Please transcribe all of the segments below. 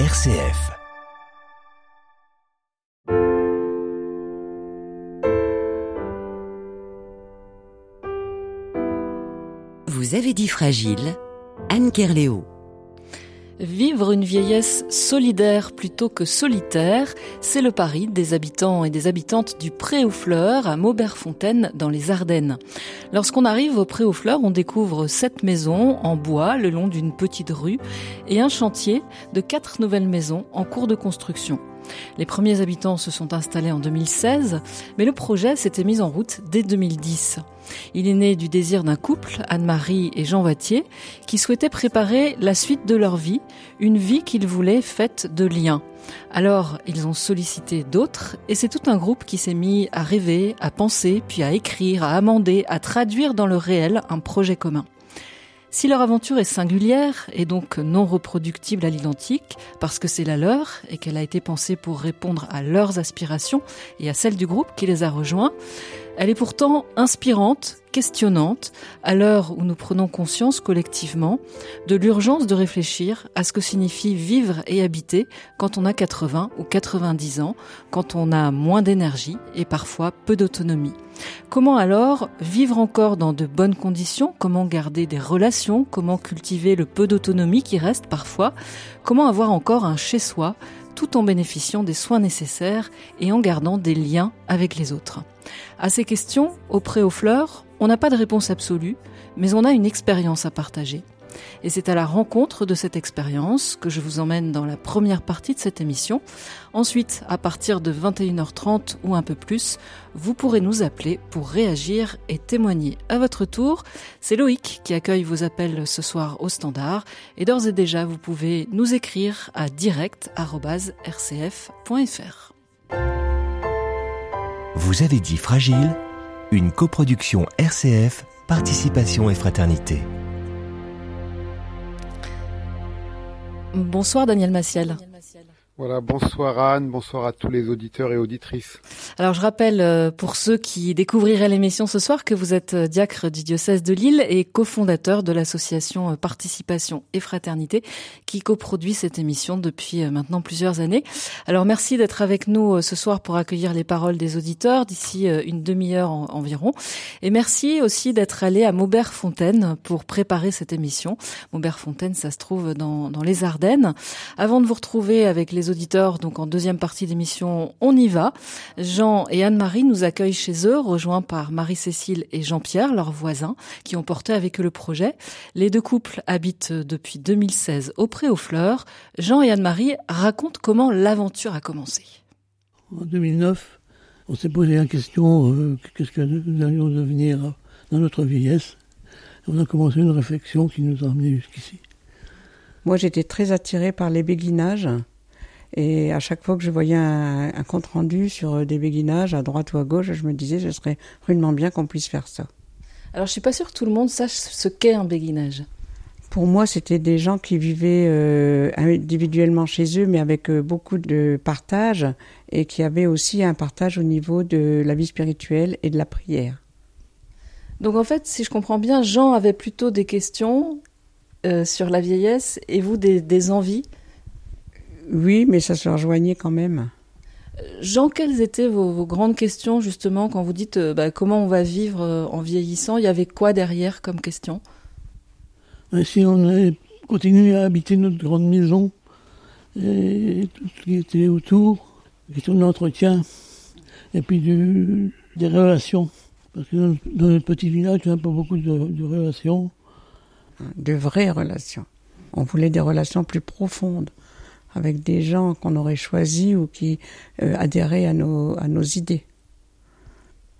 RCF. Vous avez dit fragile, Anne Kerléo. Vivre une vieillesse solidaire plutôt que solitaire, c'est le pari des habitants et des habitantes du Pré aux Fleurs à Mauberfontaine dans les Ardennes. Lorsqu'on arrive au Pré aux Fleurs, on découvre sept maisons en bois le long d'une petite rue et un chantier de quatre nouvelles maisons en cours de construction. Les premiers habitants se sont installés en 2016, mais le projet s'était mis en route dès 2010. Il est né du désir d'un couple, Anne-Marie et Jean Wattier, qui souhaitaient préparer la suite de leur vie, une vie qu'ils voulaient faite de liens. Alors, ils ont sollicité d'autres, et c'est tout un groupe qui s'est mis à rêver, à penser, puis à écrire, à amender, à traduire dans le réel un projet commun. Si leur aventure est singulière et donc non reproductible à l'identique, parce que c'est la leur et qu'elle a été pensée pour répondre à leurs aspirations et à celles du groupe qui les a rejoints, elle est pourtant inspirante, questionnante, à l'heure où nous prenons conscience collectivement de l'urgence de réfléchir à ce que signifie vivre et habiter quand on a 80 ou 90 ans, quand on a moins d'énergie et parfois peu d'autonomie. Comment alors vivre encore dans de bonnes conditions? Comment garder des relations? Comment cultiver le peu d'autonomie qui reste parfois? Comment avoir encore un chez-soi tout en bénéficiant des soins nécessaires et en gardant des liens avec les autres. À ces questions, auprès aux fleurs, on n'a pas de réponse absolue, mais on a une expérience à partager. Et c'est à la rencontre de cette expérience que je vous emmène dans la première partie de cette émission. Ensuite, à partir de 21h30 ou un peu plus, vous pourrez nous appeler pour réagir et témoigner à votre tour. C'est Loïc qui accueille vos appels ce soir au standard. Et d'ores et déjà, vous pouvez nous écrire à direct.rcf.fr. Vous avez dit fragile, une coproduction RCF, participation et fraternité. Bonsoir Daniel Massiel. Voilà, bonsoir Anne, bonsoir à tous les auditeurs et auditrices. Alors je rappelle euh, pour ceux qui découvriraient l'émission ce soir que vous êtes euh, diacre du diocèse de Lille et cofondateur de l'association euh, Participation et Fraternité qui coproduit cette émission depuis maintenant plusieurs années. Alors merci d'être avec nous ce soir pour accueillir les paroles des auditeurs d'ici une demi-heure environ. Et merci aussi d'être allé à Maubert-Fontaine pour préparer cette émission. Maubert-Fontaine, ça se trouve dans, dans les Ardennes. Avant de vous retrouver avec les auditeurs, donc en deuxième partie d'émission, on y va. Jean et Anne-Marie nous accueillent chez eux, rejoints par Marie-Cécile et Jean-Pierre, leurs voisins, qui ont porté avec eux le projet. Les deux couples habitent depuis 2016 auprès aux Fleurs. Jean et Anne-Marie racontent comment l'aventure a commencé. En 2009, on s'est posé la question euh, qu'est-ce que nous allions devenir dans notre vieillesse. On a commencé une réflexion qui nous a amenés jusqu'ici. Moi, j'étais très attirée par les béguinages. Et à chaque fois que je voyais un, compte rendu sur euh, des béguinages à droite ou à gauche, je me disais, ce serait rudement bien qu'on puisse faire ça. Alors, je suis pas sûre que tout le monde sache ce qu'est un béguinage. Pour moi, c'était des gens qui vivaient euh, individuellement chez eux, mais avec euh, beaucoup de partage, et qui avaient aussi un partage au niveau de la vie spirituelle et de la prière. Donc en fait, si je comprends bien, Jean avait plutôt des questions sur la vieillesse et vous des envies oui, mais ça se rejoignait quand même. Jean, quelles étaient vos, grandes questions justement quand vous dites euh, bah, comment on va vivre euh, en vieillissant? Il y avait quoi derrière comme question? Si on avait continué à habiter notre grande maison et tout ce qui était autour, et tout l'entretien, et puis des relations. Parce que dans, notre petit village, il n'y a pas beaucoup de, de relations. De vraies relations. On voulait des relations plus profondes avec des gens qu'on aurait choisis ou qui euh, adhéraient à nos, à nos idées.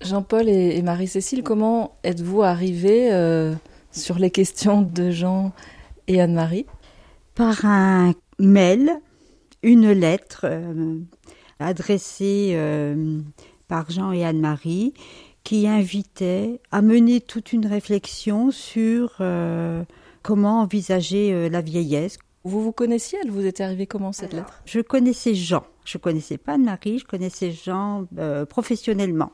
Jean-Paul et, Marie-Cécile, comment êtes-vous arrivés euh, sur les questions de Jean et Anne-Marie? Par un mail, une lettre euh, adressée par Jean et Anne-Marie qui invitait à mener toute une réflexion sur comment envisager la vieillesse, vous vous connaissiez Elle vous est arrivée comment cette lettre? Je connaissais Jean. Je connaissais pas Anne-Marie, je connaissais Jean euh, professionnellement.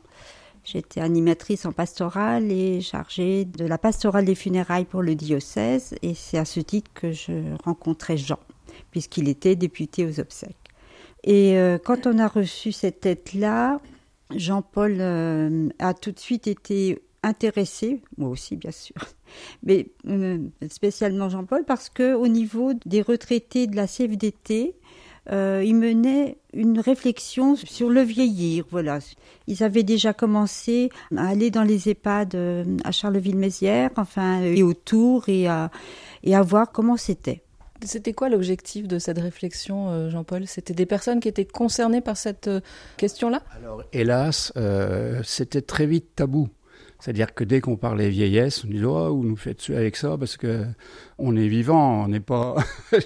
J'étais animatrice en pastorale et chargée de la pastorale des funérailles pour le diocèse. Et c'est à ce titre que je rencontrais Jean, puisqu'il était député aux obsèques. Et euh, quand on a reçu cette tête-là, Jean-Paul euh, a tout de suite été intéressé, moi aussi bien sûr, mais euh, spécialement Jean-Paul, parce que au niveau des retraités de la CFDT, euh, il menait une réflexion sur le vieillir. Voilà, ils avaient déjà commencé à aller dans les EHPAD euh, à Charleville-Mézières, enfin et autour, et à, et à voir comment c'était. C'était quoi l'objectif de cette réflexion, euh, Jean-Paul? C'était des personnes qui étaient concernées par cette euh, question-là? Alors, hélas, euh, c'était très vite tabou. C'est-à-dire que dès qu'on parlait vieillesse, on disait oh, vous nous faites suer avec ça? Parce que on est vivant, on n'est pas.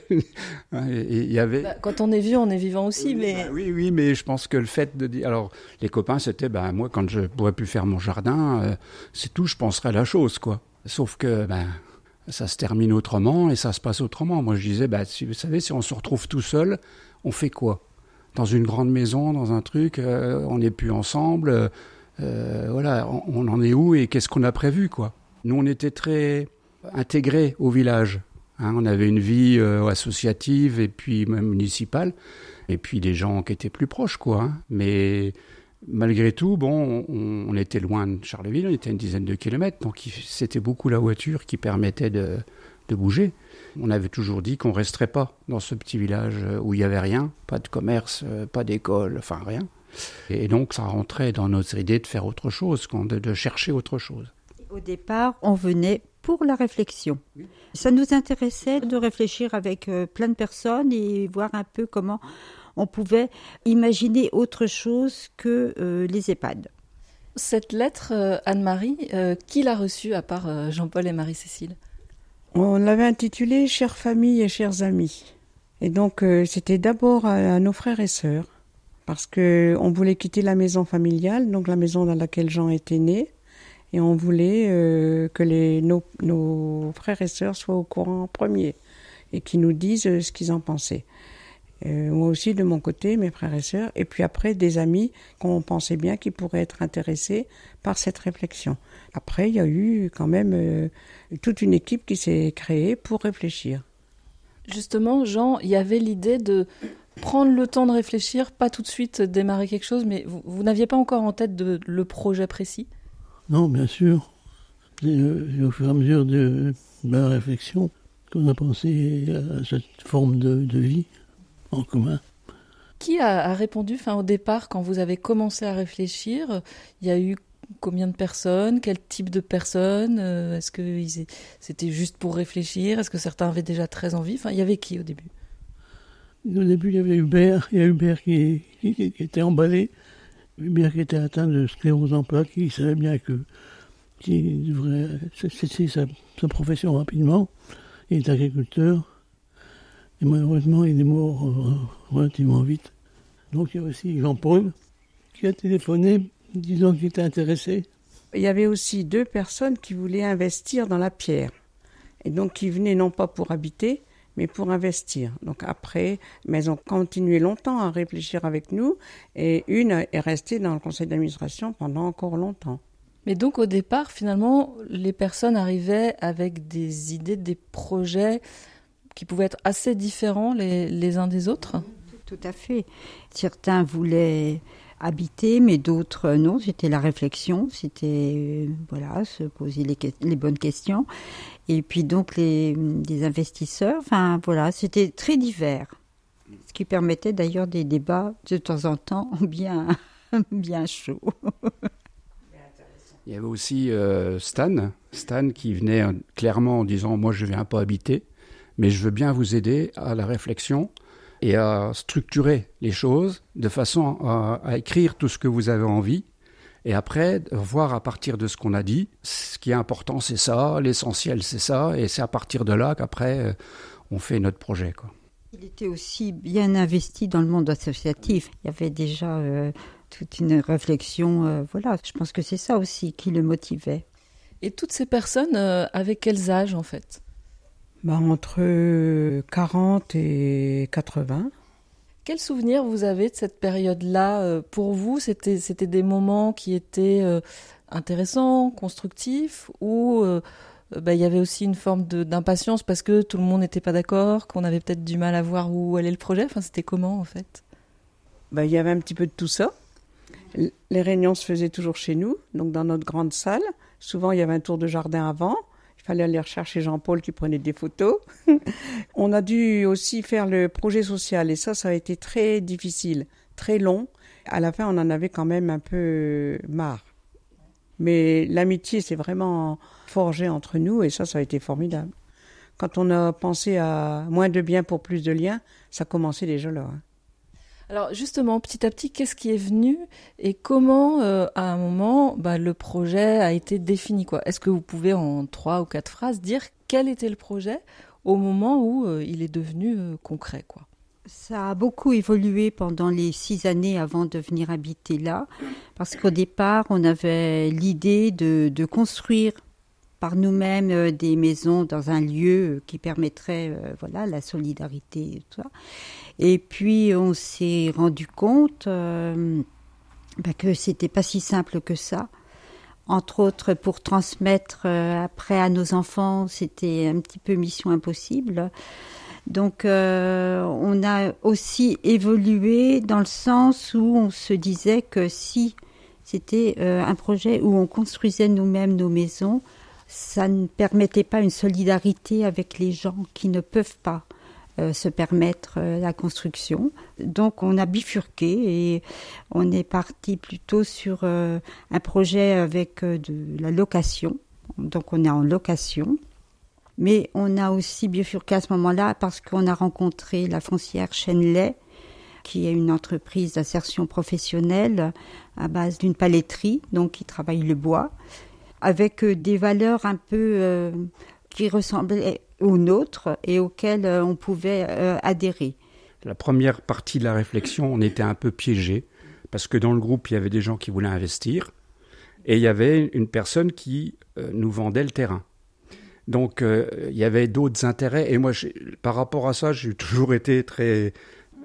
il y avait. Bah, quand on est vieux, on est vivant aussi, oui, mais. bah oui, oui, mais je pense que le fait de dire. Alors, les copains, c'était ben moi quand je pourrais plus faire mon jardin, euh, c'est tout, je penserais à la chose, quoi. Sauf que ben ça se termine autrement et ça se passe autrement. Moi, je disais, bah, si vous savez, si on se retrouve tout seul, on fait quoi? Dans une grande maison, dans un truc, euh, on n'est plus ensemble. Euh, voilà, on, en est où et qu'est-ce qu'on a prévu, quoi Nous, on était très intégrés au village. Hein, on avait une vie euh, associative et puis même municipale, et puis des gens qui étaient plus proches, quoi. Hein. Mais malgré tout, bon, on, était loin de Charleville, on était une dizaine de kilomètres, donc c'était beaucoup la voiture qui permettait de, de bouger. On avait toujours dit qu'on resterait pas dans ce petit village où il y avait rien, pas de commerce, pas d'école, enfin rien. Et donc ça rentrait dans notre idée de faire autre chose, de, de chercher autre chose. Au départ, on venait pour la réflexion. Ça nous intéressait de réfléchir avec euh, plein de personnes et voir un peu comment on pouvait imaginer autre chose que euh, les EHPAD. Cette lettre, euh, Anne-Marie, euh, qui l'a reçue à part Jean-Paul et Marie-Cécile? On l'avait intitulée Chères familles et chers amis. Et donc euh, c'était d'abord à, à, nos frères et sœurs, parce que on voulait quitter la maison familiale, donc la maison dans laquelle Jean était né, et on voulait euh, que nos, frères et sœurs soient au courant en premier et qu'ils nous disent ce qu'ils en pensaient. Euh, moi aussi de mon côté, mes frères et sœurs, et puis après des amis qu'on pensait bien qui pourraient être intéressés par cette réflexion. Après, il y a eu quand même euh, toute une équipe qui s'est créée pour réfléchir. Justement, Jean, il y avait l'idée de prendre le temps de réfléchir, pas tout de suite démarrer quelque chose, mais vous, vous n'aviez pas encore en tête de, le projet précis? Non, bien sûr. C'est au fur et à mesure de, de la réflexion qu'on a pensé à cette forme de, de vie en commun. Qui a, a répondu enfin, au départ, quand vous avez commencé à réfléchir? Il y a eu combien de personnes? Quel type de personnes? Euh, Est-ce que c'était juste pour réfléchir? Est-ce que certains avaient déjà très envie? Enfin, il y avait qui au début? Au début, il y avait Hubert. Il y a Hubert qui, était emballé. Hubert qui était atteint de sclérose en plaques, qui savait bien que devrait cesser sa, sa profession rapidement. Il est agriculteur. Et malheureusement, il est mort euh, relativement vite. Donc il y a aussi Jean-Paul qui a téléphoné disant qu'il était intéressé. Il y avait aussi deux personnes qui voulaient investir dans la pierre. Et donc qui venaient non pas pour habiter, mais pour investir. Donc après, mais elles ont continué longtemps à réfléchir avec nous. Et une est restée dans le conseil d'administration pendant encore longtemps. Mais donc au départ, finalement, les personnes arrivaient avec des idées, des projets qui pouvaient être assez différents les, les uns des autres? Tout à fait. Certains voulaient habiter, mais d'autres non. C'était la réflexion, c'était voilà, se poser les, bonnes questions. Et puis donc les, les investisseurs, enfin voilà, c'était très divers. Ce qui permettait d'ailleurs des débats de temps en temps bien, bien chauds. Il y avait aussi euh, Stan, Stan qui venait clairement en disant moi je viens pas habiter, mais je veux bien vous aider à la réflexion et à structurer les choses de façon à, à, écrire tout ce que vous avez envie et après voir à partir de ce qu'on a dit ce qui est important c'est ça l'essentiel c'est ça et c'est à partir de là qu'après euh, on fait notre projet quoi. Il était aussi bien investi dans le monde associatif. Il y avait déjà euh, toute une réflexion. Euh, voilà, je pense que c'est ça aussi qui le motivait. Et toutes ces personnes, euh, avec quels âges en fait? Bah, Entre 40 et 80. Quel souvenir vous avez de cette période-là Pour vous, c'était c'était des moments qui étaient intéressants, constructifs, ou bah, il y avait aussi une forme d'impatience parce que tout le monde n'était pas d'accord, qu'on avait peut-être du mal à voir où allait le projet? Enfin, c'était comment en fait? Bah, Il y avait un petit peu de tout ça. Les réunions se faisaient toujours chez nous, donc dans notre grande salle. Souvent, il y avait un tour de jardin avant. Fallait aller rechercher Jean-Paul qui prenait des photos. On a dû aussi faire le projet social et ça, ça a été très difficile, très long. À la fin, on en avait quand même un peu marre. Mais l'amitié s'est vraiment forgée entre nous et ça, ça a été formidable. Quand on a pensé à moins de biens pour plus de liens, ça commençait déjà là. Hein. Alors justement, petit à petit, qu'est-ce qui est venu et comment, euh, à un moment, bah, le projet a été défini quoi? Est-ce que vous pouvez en trois ou quatre phrases dire quel était le projet au moment où euh, il est devenu euh, concret quoi? Ça a beaucoup évolué pendant les six années avant de venir habiter là, parce qu'au départ, on avait l'idée de, de construire par nous-mêmes euh, des maisons dans un lieu qui permettrait euh, voilà la solidarité et puis on s'est rendu compte euh, bah, que c'était pas si simple que ça. Entre autres, pour transmettre après à nos enfants, c'était un petit peu mission impossible. Donc on a aussi évolué dans le sens où on se disait que si c'était un projet où on construisait nous-mêmes nos maisons, ça ne permettait pas une solidarité avec les gens qui ne peuvent pas euh, se permettre euh, la construction. Donc on a bifurqué et on est parti plutôt sur euh, un projet avec de la location. Donc on est en location. Mais on a aussi bifurqué à ce moment-là parce qu'on a rencontré la foncière Chenley, qui est une entreprise d'insertion professionnelle à base d'une paletterie, donc qui travaille le bois avec euh, des valeurs un peu euh, qui ressemblaient aux nôtres et auxquelles euh, on pouvait adhérer. La première partie de la réflexion, on était un peu piégé parce que dans le groupe, il y avait des gens qui voulaient investir et il y avait une personne qui nous vendait le terrain. Donc il y avait d'autres intérêts et moi, par rapport à ça, j'ai toujours été très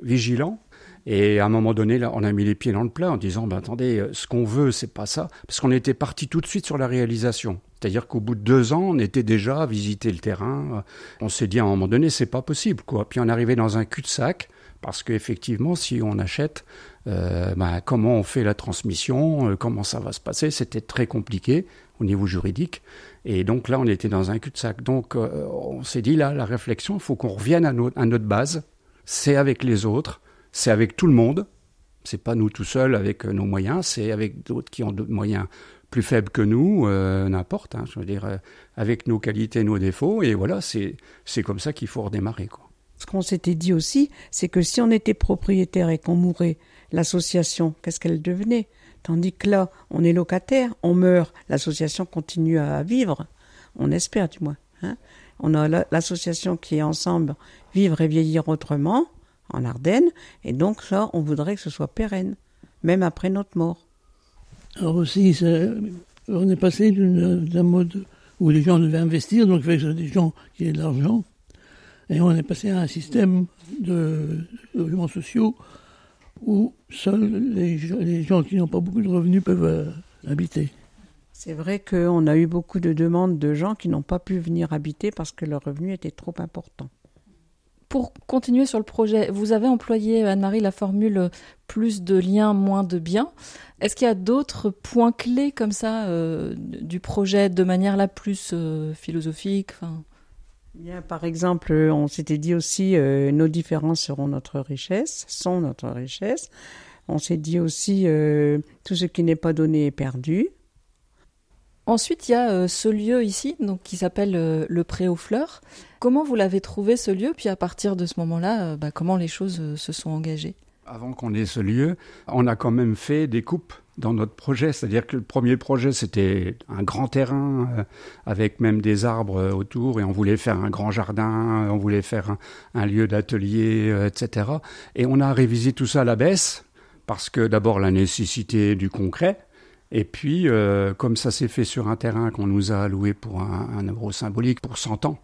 vigilant et à un moment donné, là, on a mis les pieds dans le plat en disant, ben, attendez, euh, ce qu'on veut, c'est pas ça, parce qu'on était parti tout de suite sur la réalisation. C'est-à-dire qu'au bout de deux ans, on était déjà à visiter le terrain. On s'est dit à un moment donné, c'est pas possible, quoi. Puis on arrivé dans un cul-de-sac, parce qu'effectivement, si on achète, euh, ben, comment on fait la transmission, euh, comment ça va se passer, c'était très compliqué au niveau juridique. Et donc là, on était dans un cul-de-sac. Donc on s'est dit, là, la réflexion, il faut qu'on revienne à notre base. C'est avec les autres c'est avec tout le monde. C'est pas nous tout seuls avec euh, nos moyens, c'est avec d'autres qui ont d'autres moyens plus faibles que nous, euh, n'importe. Hein, je veux dire, euh, avec nos qualités, nos défauts, et voilà, c'est comme ça qu'il faut redémarrer, quoi. Ce qu'on s'était dit aussi, c'est que si on était propriétaire et qu'on mourait, l'association, qu'est-ce qu'elle devenait? Tandis que là, on est locataire, on meurt, l'association continue à vivre. On espère, du moins. Hein on a l'association qui est ensemble, vivre et vieillir autrement en Ardennes, et donc ça, on voudrait que ce soit pérenne, même après notre mort. Alors aussi, on est passé d'un mode où les gens devaient investir, donc il fallait des gens qui aient de l'argent, et on est passé à un système de logements sociaux où seuls les, gens qui n'ont pas beaucoup de revenus peuvent euh, habiter. C'est vrai qu'on a eu beaucoup de demandes de gens qui n'ont pas pu venir habiter parce que leur revenu était trop important. Pour continuer sur le projet, vous avez employé, Anne-Marie, la formule plus de liens, moins de biens. Est-ce qu'il y a d'autres points clés comme ça euh, du projet de manière la plus euh, philosophique Bien, par exemple, on s'était dit aussi euh, nos différences seront notre richesse, sont notre richesse. On s'est dit aussi tout ce qui n'est pas donné est perdu. Ensuite, il y a euh, ce lieu ici, donc qui s'appelle euh, le Pré aux Fleurs. Comment vous l'avez trouvé ce lieu? Puis à partir de ce moment-là, euh, bah, comment les choses se sont engagées? Avant qu'on ait ce lieu, on a quand même fait des coupes dans notre projet. C'est-à-dire que le premier projet, c'était un grand terrain avec même des arbres autour et on voulait faire un grand jardin, on voulait faire un, lieu d'atelier, etc. Et on a révisé tout ça à la baisse parce que d'abord la nécessité du concret et puis, euh, comme ça s'est fait sur un terrain qu'on nous a alloué pour un, euro symbolique pour 100 ans,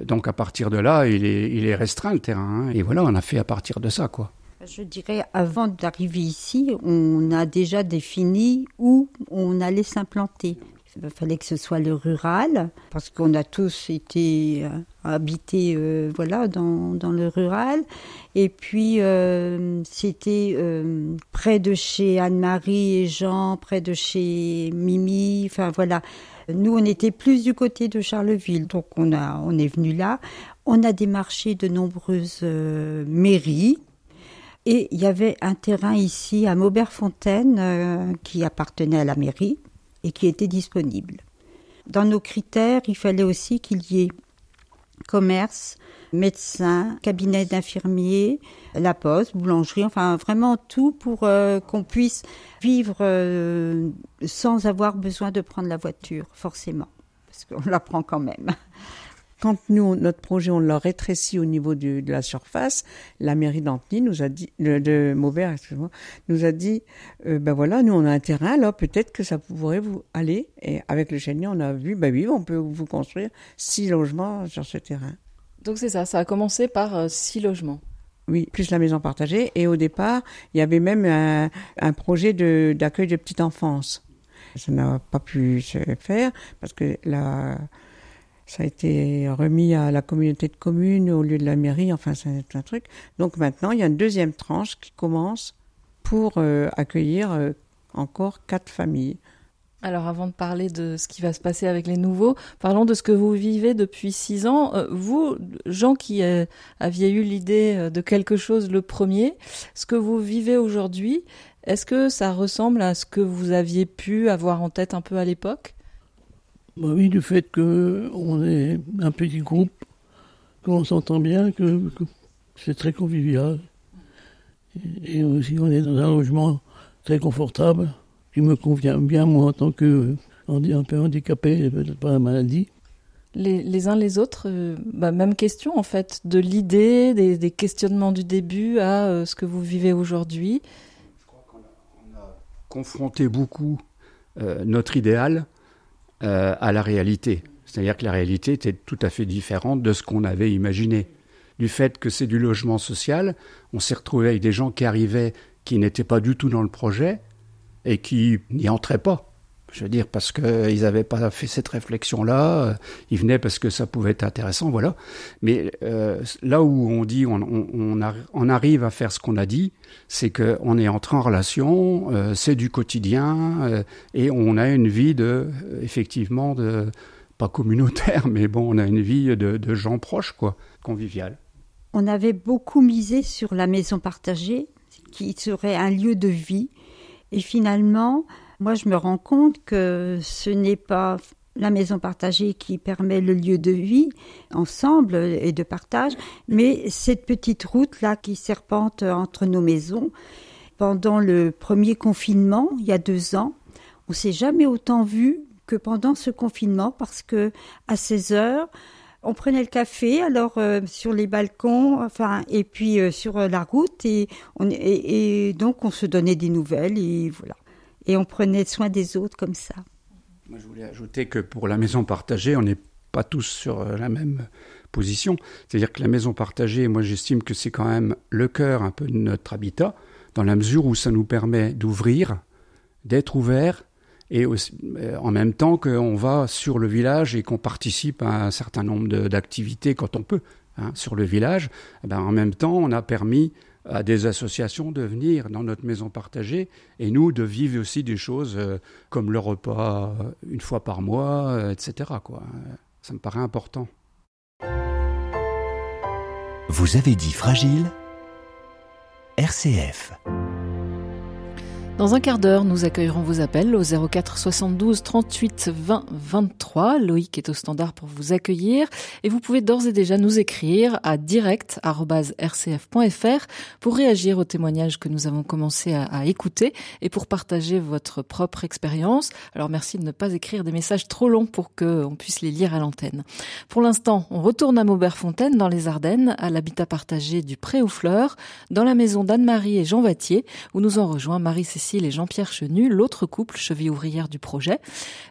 donc à partir de là, il est, il est restreint le terrain. Hein. et voilà, on a fait à partir de ça, quoi. Je dirais, avant d'arriver ici, on a déjà défini où on allait s'implanter. Il fallait que ce soit le rural, parce qu'on a tous été euh, habités euh, voilà, dans, dans, le rural. Et puis, euh, c'était près de chez Anne-Marie et Jean, près de chez Mimi. Enfin, voilà. Nous, on était plus du côté de Charleville, donc on, a, on est venu là. On a démarché de nombreuses mairies. Et il y avait un terrain ici à Mauberfontaine qui appartenait à la mairie et qui était disponible. Dans nos critères, il fallait aussi qu'il y ait commerce, médecin, cabinet d'infirmier, la poste, boulangerie, enfin vraiment tout pour euh, qu'on puisse vivre euh, sans avoir besoin de prendre la voiture, forcément, parce qu'on la prend quand même. Quand nous, notre projet, on l'a rétréci au niveau de la surface, la mairie d'Antony nous a dit, de Maubert, excusez-moi, nous a dit, euh, ben voilà, nous on a un terrain, là peut-être que ça pourrait vous aller. Et avec le chénier, on a vu, ben oui, on peut vous construire six logements sur ce terrain. Donc c'est ça, ça a commencé par euh, six logements. Oui, plus la maison partagée. Et au départ, il y avait même un, un projet d'accueil de, de petite enfance. Ça n'a pas pu se faire parce que la ça a été remis à la communauté de communes au lieu de la mairie, enfin c'est un truc. Donc maintenant, il y a une deuxième tranche qui commence pour euh, accueillir euh, encore quatre familles. Alors avant de parler de ce qui va se passer avec les nouveaux, parlons de ce que vous vivez depuis six ans. Euh, vous, gens qui aviez eu l'idée de quelque chose le premier, ce que vous vivez aujourd'hui, est-ce que ça ressemble à ce que vous aviez pu avoir en tête un peu à l'époque? Bah oui, du fait qu'on est un petit groupe, qu'on s'entend bien, que, c'est très convivial. Et, aussi, on est dans un logement très confortable, qui me convient bien, moi, en tant que un peu handicapé, peut-être pas la maladie. Les, uns les autres, euh, bah, même question en fait, de l'idée, des, questionnements du début à euh, ce que vous vivez aujourd'hui. Je crois qu'on a, confronté beaucoup euh, notre idéal euh, à la réalité. C'est-à-dire que la réalité était tout à fait différente de ce qu'on avait imaginé. Du fait que c'est du logement social, on s'est retrouvé avec des gens qui arrivaient qui n'étaient pas du tout dans le projet et qui n'y entraient pas. Je veux dire, parce qu'ils n'avaient pas fait cette réflexion-là, euh, ils venaient parce que ça pouvait être intéressant, voilà. Mais euh, là où on dit on, arrive à faire ce qu'on a dit, c'est qu'on est entré en relation, euh, c'est du quotidien, et on a une vie de, effectivement, de, pas communautaire, mais bon, on a une vie de, de gens proches, quoi, conviviale. On avait beaucoup misé sur la maison partagée, qui serait un lieu de vie, et finalement, moi, je me rends compte que ce n'est pas la maison partagée qui permet le lieu de vie ensemble et de partage, mais cette petite route-là qui serpente entre nos maisons. Pendant le premier confinement, il y a deux ans, on s'est jamais autant vu que pendant ce confinement parce que à 16 heures, on prenait le café alors euh, sur les balcons, enfin et puis euh, sur la route et, on, et donc on se donnait des nouvelles et voilà et on prenait soin des autres comme ça. Moi, je voulais ajouter que pour la maison partagée, on n'est pas tous sur euh, la même position. C'est-à-dire que la maison partagée, moi j'estime que c'est quand même le cœur un peu de notre habitat, dans la mesure où ça nous permet d'ouvrir, d'être ouvert, et euh, en même temps qu'on va sur le village et qu'on participe à un certain nombre d'activités quand on peut hein, sur le village. Eh ben, en même temps, on a permis à des associations de venir dans notre maison partagée et nous de vivre aussi des choses euh, comme le repas euh, une fois par mois, euh, etc. Ça me paraît important. Vous avez dit fragile? RCF. Dans un quart d'heure, nous accueillerons vos appels au 04 72 38 20 23. Loïc est au standard pour vous accueillir et vous pouvez d'ores et déjà nous écrire à direct.rcf.fr pour réagir aux témoignages que nous avons commencé à, écouter et pour partager votre propre expérience. Alors merci de ne pas écrire des messages trop longs pour qu'on puisse les lire à l'antenne. Pour l'instant, on retourne à Maubert-Fontaine dans les Ardennes, à l'habitat partagé du Pré aux Fleurs, dans la maison d'Anne-Marie et Jean Vattier, où nous en rejoint Marie-Cécile Et Jean-Pierre Chenu, l'autre couple cheville ouvrière du projet.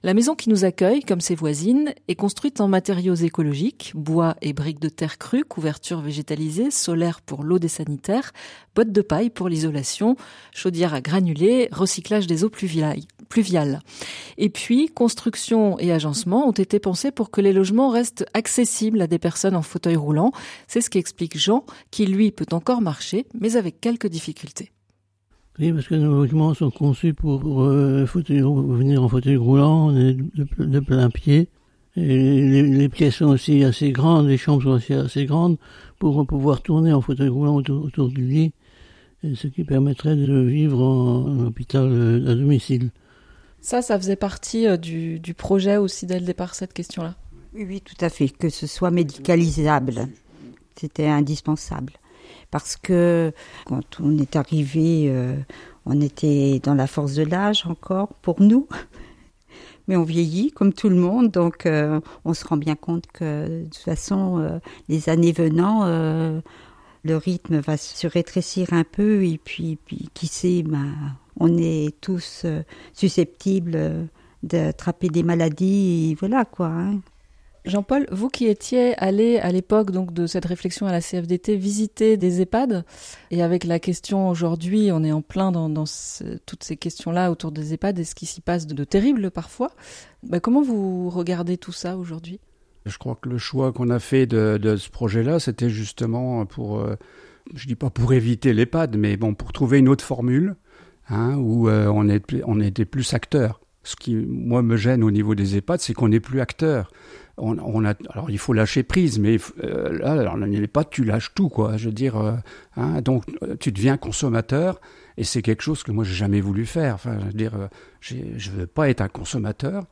La maison qui nous accueille, comme ses voisines, est construite en matériaux écologiques, bois et briques de terre crue, couverture végétalisée, solaire pour l'eau des sanitaires, bottes de paille pour l'isolation, chaudière à granulés, recyclage des eaux pluviales. Et puis, construction et agencement ont été pensés pour que les logements restent accessibles à des personnes en fauteuil roulant. C'est ce qu'explique Jean, qui lui peut encore marcher, mais avec quelques difficultés. Oui, parce que nos logements sont conçus pour euh, venir en fauteuil roulant, de, plein pied. Et les, pièces sont aussi assez grandes, les chambres sont aussi assez grandes pour pouvoir tourner en fauteuil roulant autour, du lit, ce qui permettrait de vivre en, hôpital euh, à domicile. Ça, ça faisait partie euh, du, du projet aussi dès le départ, cette question-là? Oui, oui, tout à fait, que ce soit médicalisable. C'était indispensable parce que quand on est arrivé, euh, on était dans la force de l'âge encore pour nous, mais on vieillit comme tout le monde, donc euh, on se rend bien compte que de toute façon, euh, les années venant, le rythme va se rétrécir un peu et puis, puis qui sait, ben, on est tous susceptibles d'attraper des maladies, voilà quoi. Hein. Jean-Paul, vous qui étiez allé à l'époque donc de cette réflexion à la CFDT visiter des EHPAD et avec la question aujourd'hui, on est en plein dans, toutes ces questions-là autour des EHPAD et ce qui s'y passe de, terrible parfois. Bah, comment vous regardez tout ça aujourd'hui? Je crois que le choix qu'on a fait de, ce projet-là, c'était justement pour, euh, je dis pas pour éviter l'EHPAD, mais bon pour trouver une autre formule hein, où euh, on, est, était plus acteur. Ce qui, moi, me gêne au niveau des EHPAD, c'est qu'on n'est plus acteur on, a, alors il faut lâcher prise, mais euh, là, n'est pas tu lâches tout, quoi. Je veux dire, euh, hein, donc euh, tu deviens consommateur, et c'est quelque chose que moi j'ai jamais voulu faire. Enfin, je veux dire, je veux pas être un consommateur,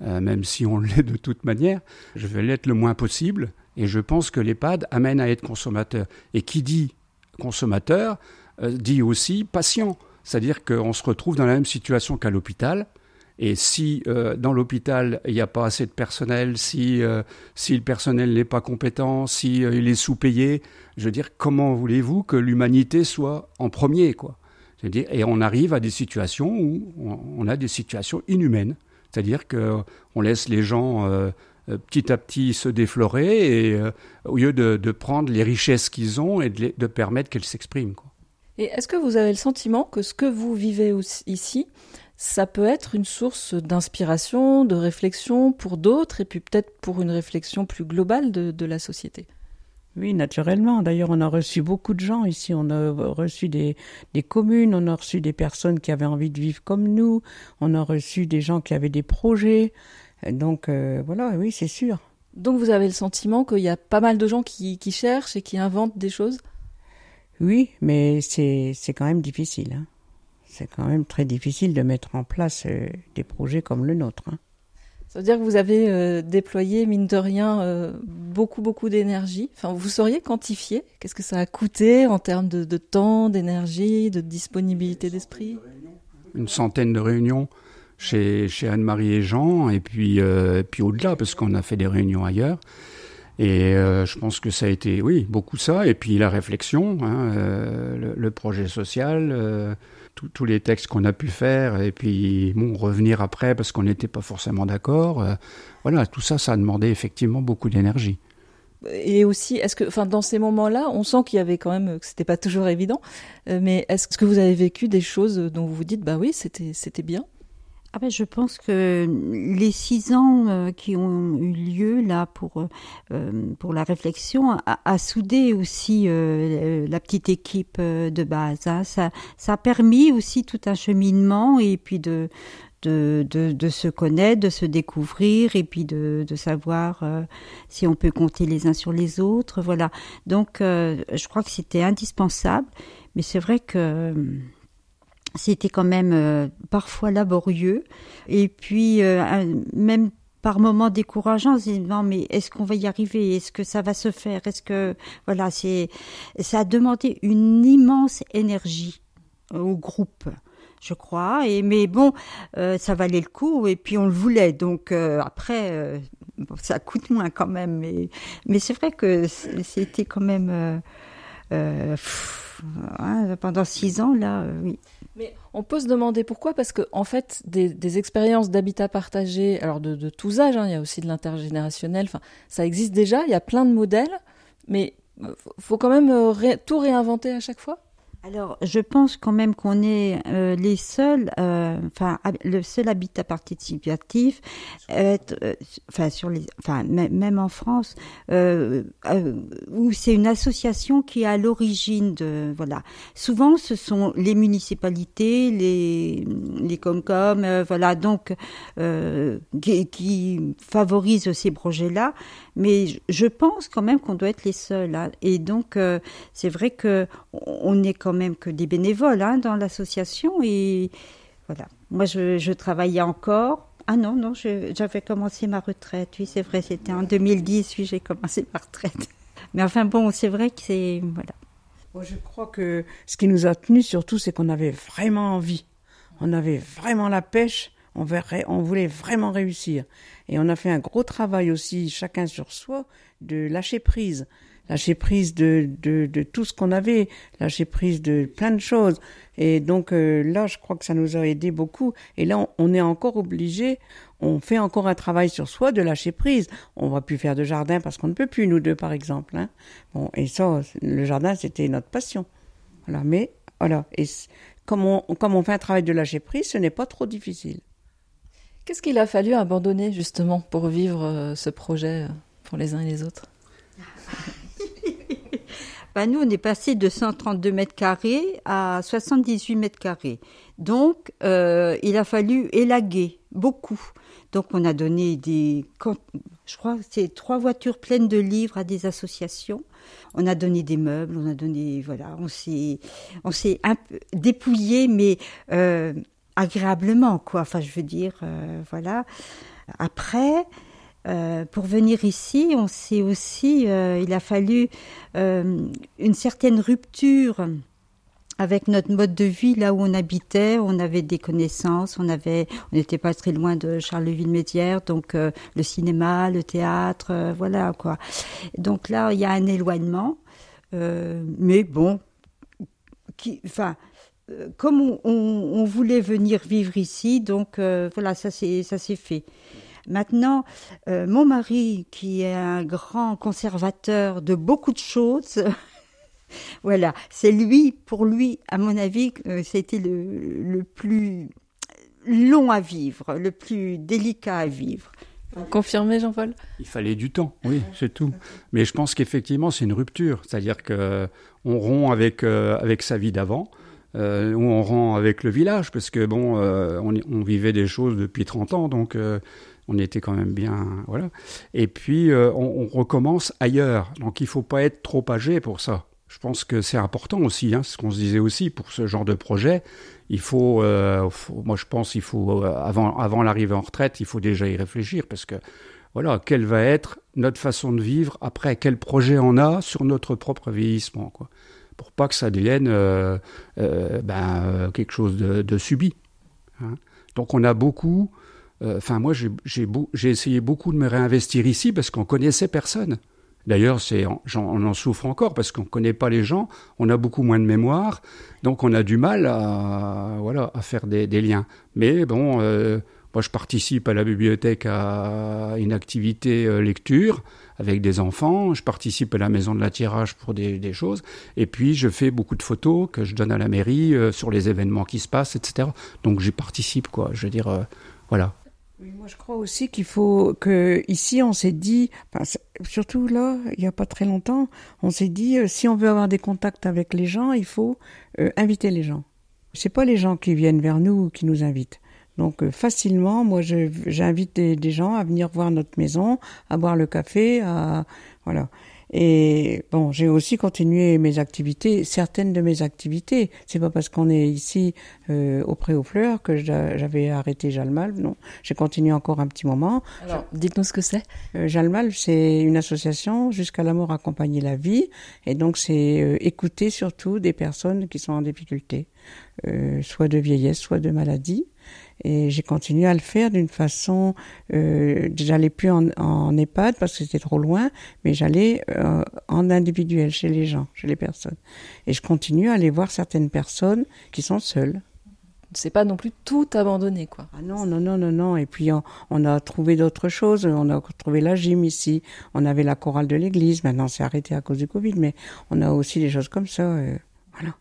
même si on l'est de toute manière. Je veux l'être le moins possible, et je pense que l'EHPAD amène à être consommateur. Et qui dit consommateur dit aussi patient, c'est-à-dire qu'on se retrouve dans la même situation qu'à l'hôpital et si euh, dans l'hôpital il n'y a pas assez de personnel, si euh, si le personnel n'est pas compétent, si euh, il est sous-payé, je veux dire comment voulez-vous que l'humanité soit en premier quoi? Dire, et on arrive à des situations où on, a des situations inhumaines, c'est-à-dire que on laisse les gens petit à petit se déflorer et au lieu de, de, prendre les richesses qu'ils ont et de, de permettre qu'elles s'expriment. Et est-ce que vous avez le sentiment que ce que vous vivez ici ça peut être une source d'inspiration, de réflexion pour d'autres, et puis peut-être pour une réflexion plus globale de, la société. Oui, naturellement. D'ailleurs, on a reçu beaucoup de gens ici. On a reçu des, communes, on a reçu des personnes qui avaient envie de vivre comme nous, on a reçu des gens qui avaient des projets. Donc euh, voilà, oui, c'est sûr. Donc vous avez le sentiment qu'il y a pas mal de gens qui, qui cherchent et qui inventent des choses? Oui, mais c'est quand même difficile. Hein c'est quand même très difficile de mettre en place euh, des projets comme le nôtre. Hein. Ça veut dire que vous avez euh, déployé, mine de rien, euh, beaucoup, beaucoup d'énergie. Enfin, vous sauriez quantifier Qu'est-ce que ça a coûté en termes de, temps, d'énergie, de disponibilité d'esprit? Une centaine de réunions chez, chez Anne-Marie et Jean, et puis, puis au-delà, parce qu'on a fait des réunions ailleurs. Et je pense que ça a été, oui, beaucoup ça. Et puis la réflexion, hein, le, le, projet social tous les textes qu'on a pu faire et puis bon, revenir après parce qu'on n'était pas forcément d'accord. Euh, voilà, tout ça, ça a demandé effectivement beaucoup d'énergie. Et aussi, est-ce que, enfin, dans ces moments-là, on sent qu'il y avait quand même, que c'était pas toujours évident, euh, mais est-ce que vous avez vécu des choses dont vous vous dites, bah oui, c'était, c'était bien? Ah ben, je pense que les six ans euh, qui ont eu lieu là pour euh, pour la réflexion a, soudé aussi euh, la petite équipe de base. Hein. Ça ça a permis aussi tout un cheminement et puis de de, de, de, se connaître, de se découvrir et puis de, de savoir si on peut compter les uns sur les autres. Voilà. Donc, je crois que c'était indispensable. Mais c'est vrai que c'était quand même euh, parfois laborieux. Et puis euh, même par moments décourageant non mais est-ce qu'on va y arriver? Est-ce que ça va se faire? Est-ce que voilà c'est ça a demandé une immense énergie au groupe je crois. Et mais bon euh, ça valait le coup et puis on le voulait. Donc après ça coûte moins quand même. Mais mais c'est vrai que c'était quand même hein, pendant six ans, là, oui. Mais on peut se demander pourquoi, parce que en fait, des, expériences d'habitat partagé, alors de, tous âges, hein, il y a aussi de l'intergénérationnel, ça existe déjà, il y a plein de modèles, mais faut quand même tout réinventer à chaque fois? Alors, je pense quand même qu'on est euh, les seuls, euh, enfin, le seul habitat participatif, euh, enfin, sur les, enfin, même en France, où c'est une association qui est à l'origine de, voilà. Souvent, ce sont les municipalités, les, les Comcom, voilà, donc, qui, qui favorisent ces projets-là. Mais je pense quand même qu'on doit être les seuls. Hein. Et donc, c'est vrai que on n'est quand même que des bénévoles hein, dans l'association. Et voilà. Moi, je, travaillais encore. Ah non, non, j'avais commencé ma retraite. Oui, c'est vrai, c'était en 2010, oui, j'ai commencé ma retraite. Mais enfin, bon, c'est vrai que c'est. Voilà. Moi, je crois que ce qui nous a tenus surtout, c'est qu'on avait vraiment envie. On avait vraiment la pêche. On, voulait vraiment réussir. Et on a fait un gros travail aussi, chacun sur soi, de lâcher prise lâcher prise de, de, tout ce qu'on avait, lâcher prise de plein de choses. Et donc euh, là, je crois que ça nous a aidé beaucoup. Et là, on, est encore obligé, on fait encore un travail sur soi de lâcher prise. On va plus faire de jardin parce qu'on ne peut plus, nous deux, par exemple. Hein. Bon, et ça, le jardin, c'était notre passion. Voilà, mais voilà. Et comme on fait un travail de lâcher prise, ce n'est pas trop difficile. Qu'est-ce qu'il a fallu abandonner justement pour vivre euh, ce projet euh, pour les uns et les autres? Bah, nous, on est passé de 132 mètres carrés à 78 mètres carrés. Donc, euh, il a fallu élaguer beaucoup. Donc, on a donné des, je crois, c'est trois voitures pleines de livres à des associations. On a donné des meubles, on a donné, voilà, on s'est, on s'est dépouillé, mais agréablement, quoi. Enfin, je veux dire, euh, voilà. Après, euh, pour venir ici, on sait aussi, euh, il a fallu une certaine rupture avec notre mode de vie là où on habitait, on avait des connaissances, on avait, on n'était pas très loin de Charleville-Mézières, donc le cinéma, le théâtre, voilà quoi. Donc là, il y a un éloignement, mais bon, qui, enfin, comme on, on, voulait venir vivre ici, donc voilà, ça c'est ça s'est fait. Maintenant, euh, mon mari, qui est un grand conservateur de beaucoup de choses, voilà, c'est lui, pour lui, à mon avis, euh, c'était le, le plus long à vivre, le plus délicat à vivre. Vous confirmez, Jean-Paul? Il fallait du temps, oui, c'est tout. Mais je pense qu'effectivement, c'est une rupture. C'est-à-dire qu'on rompt avec, euh, avec sa vie d'avant. Euh, ou on rend avec le village, parce que bon, on, on, vivait des choses depuis 30 ans, donc on était quand même bien, voilà. Et puis euh, on, recommence ailleurs, donc il faut pas être trop âgé pour ça. Je pense que c'est important aussi, hein, ce qu'on se disait aussi pour ce genre de projet. Il faut, euh, moi je pense, il faut euh, avant avant l'arrivée en retraite, il faut déjà y réfléchir parce que voilà, quelle va être notre façon de vivre après, quel projet on a sur notre propre vieillissement, quoi, pour pas que ça devienne ben, quelque chose de, subi. Hein. Donc on a beaucoup euh, enfin, moi, j'ai essayé beaucoup de me réinvestir ici parce qu'on connaissait personne. D'ailleurs, c'est, on en souffre encore parce qu'on ne connaît pas les gens, on a beaucoup moins de mémoire, donc on a du mal à, voilà, à faire des, liens. Mais bon, euh, moi je participe à la bibliothèque à une activité euh, lecture avec des enfants, je participe à la maison de la tirage pour des, choses, et puis je fais beaucoup de photos que je donne à la mairie sur les événements qui se passent, etc. Donc j'y participe, quoi. Je veux dire, voilà. Oui, moi je crois aussi qu'il faut que ici on s'est dit, surtout là, il n'y a pas très longtemps, on s'est dit euh, si on veut avoir des contacts avec les gens, il faut euh, inviter les gens. C'est pas les gens qui viennent vers nous qui nous invitent. Donc euh, facilement, moi j'invite des, des, gens à venir voir notre maison, à boire le café, à voilà. Et bon, j'ai aussi continué mes activités, certaines de mes activités. C'est pas parce qu'on est ici euh, au Pré aux Fleurs que j'avais arrêté Jalmal, non. J'ai continué encore un petit moment. Alors, dites-nous ce que c'est. Euh, Jalmal, c'est une association jusqu'à la mort accompagner la vie, et donc c'est euh, écouter surtout des personnes qui sont en difficulté, euh, soit de vieillesse, soit de maladie. Et j'ai continué à le faire d'une façon, euh, j'allais plus en, en, EHPAD parce que c'était trop loin, mais j'allais euh, en individuel chez les gens, chez les personnes. Et je continue à aller voir certaines personnes qui sont seules. C'est pas non plus tout abandonné, quoi. Ah non, non, non, non, non. Et puis on, on a trouvé d'autres choses. On a trouvé la gym ici. On avait la chorale de l'église. Maintenant, c'est arrêté à cause du Covid, mais on a aussi des choses comme ça. Euh, voilà.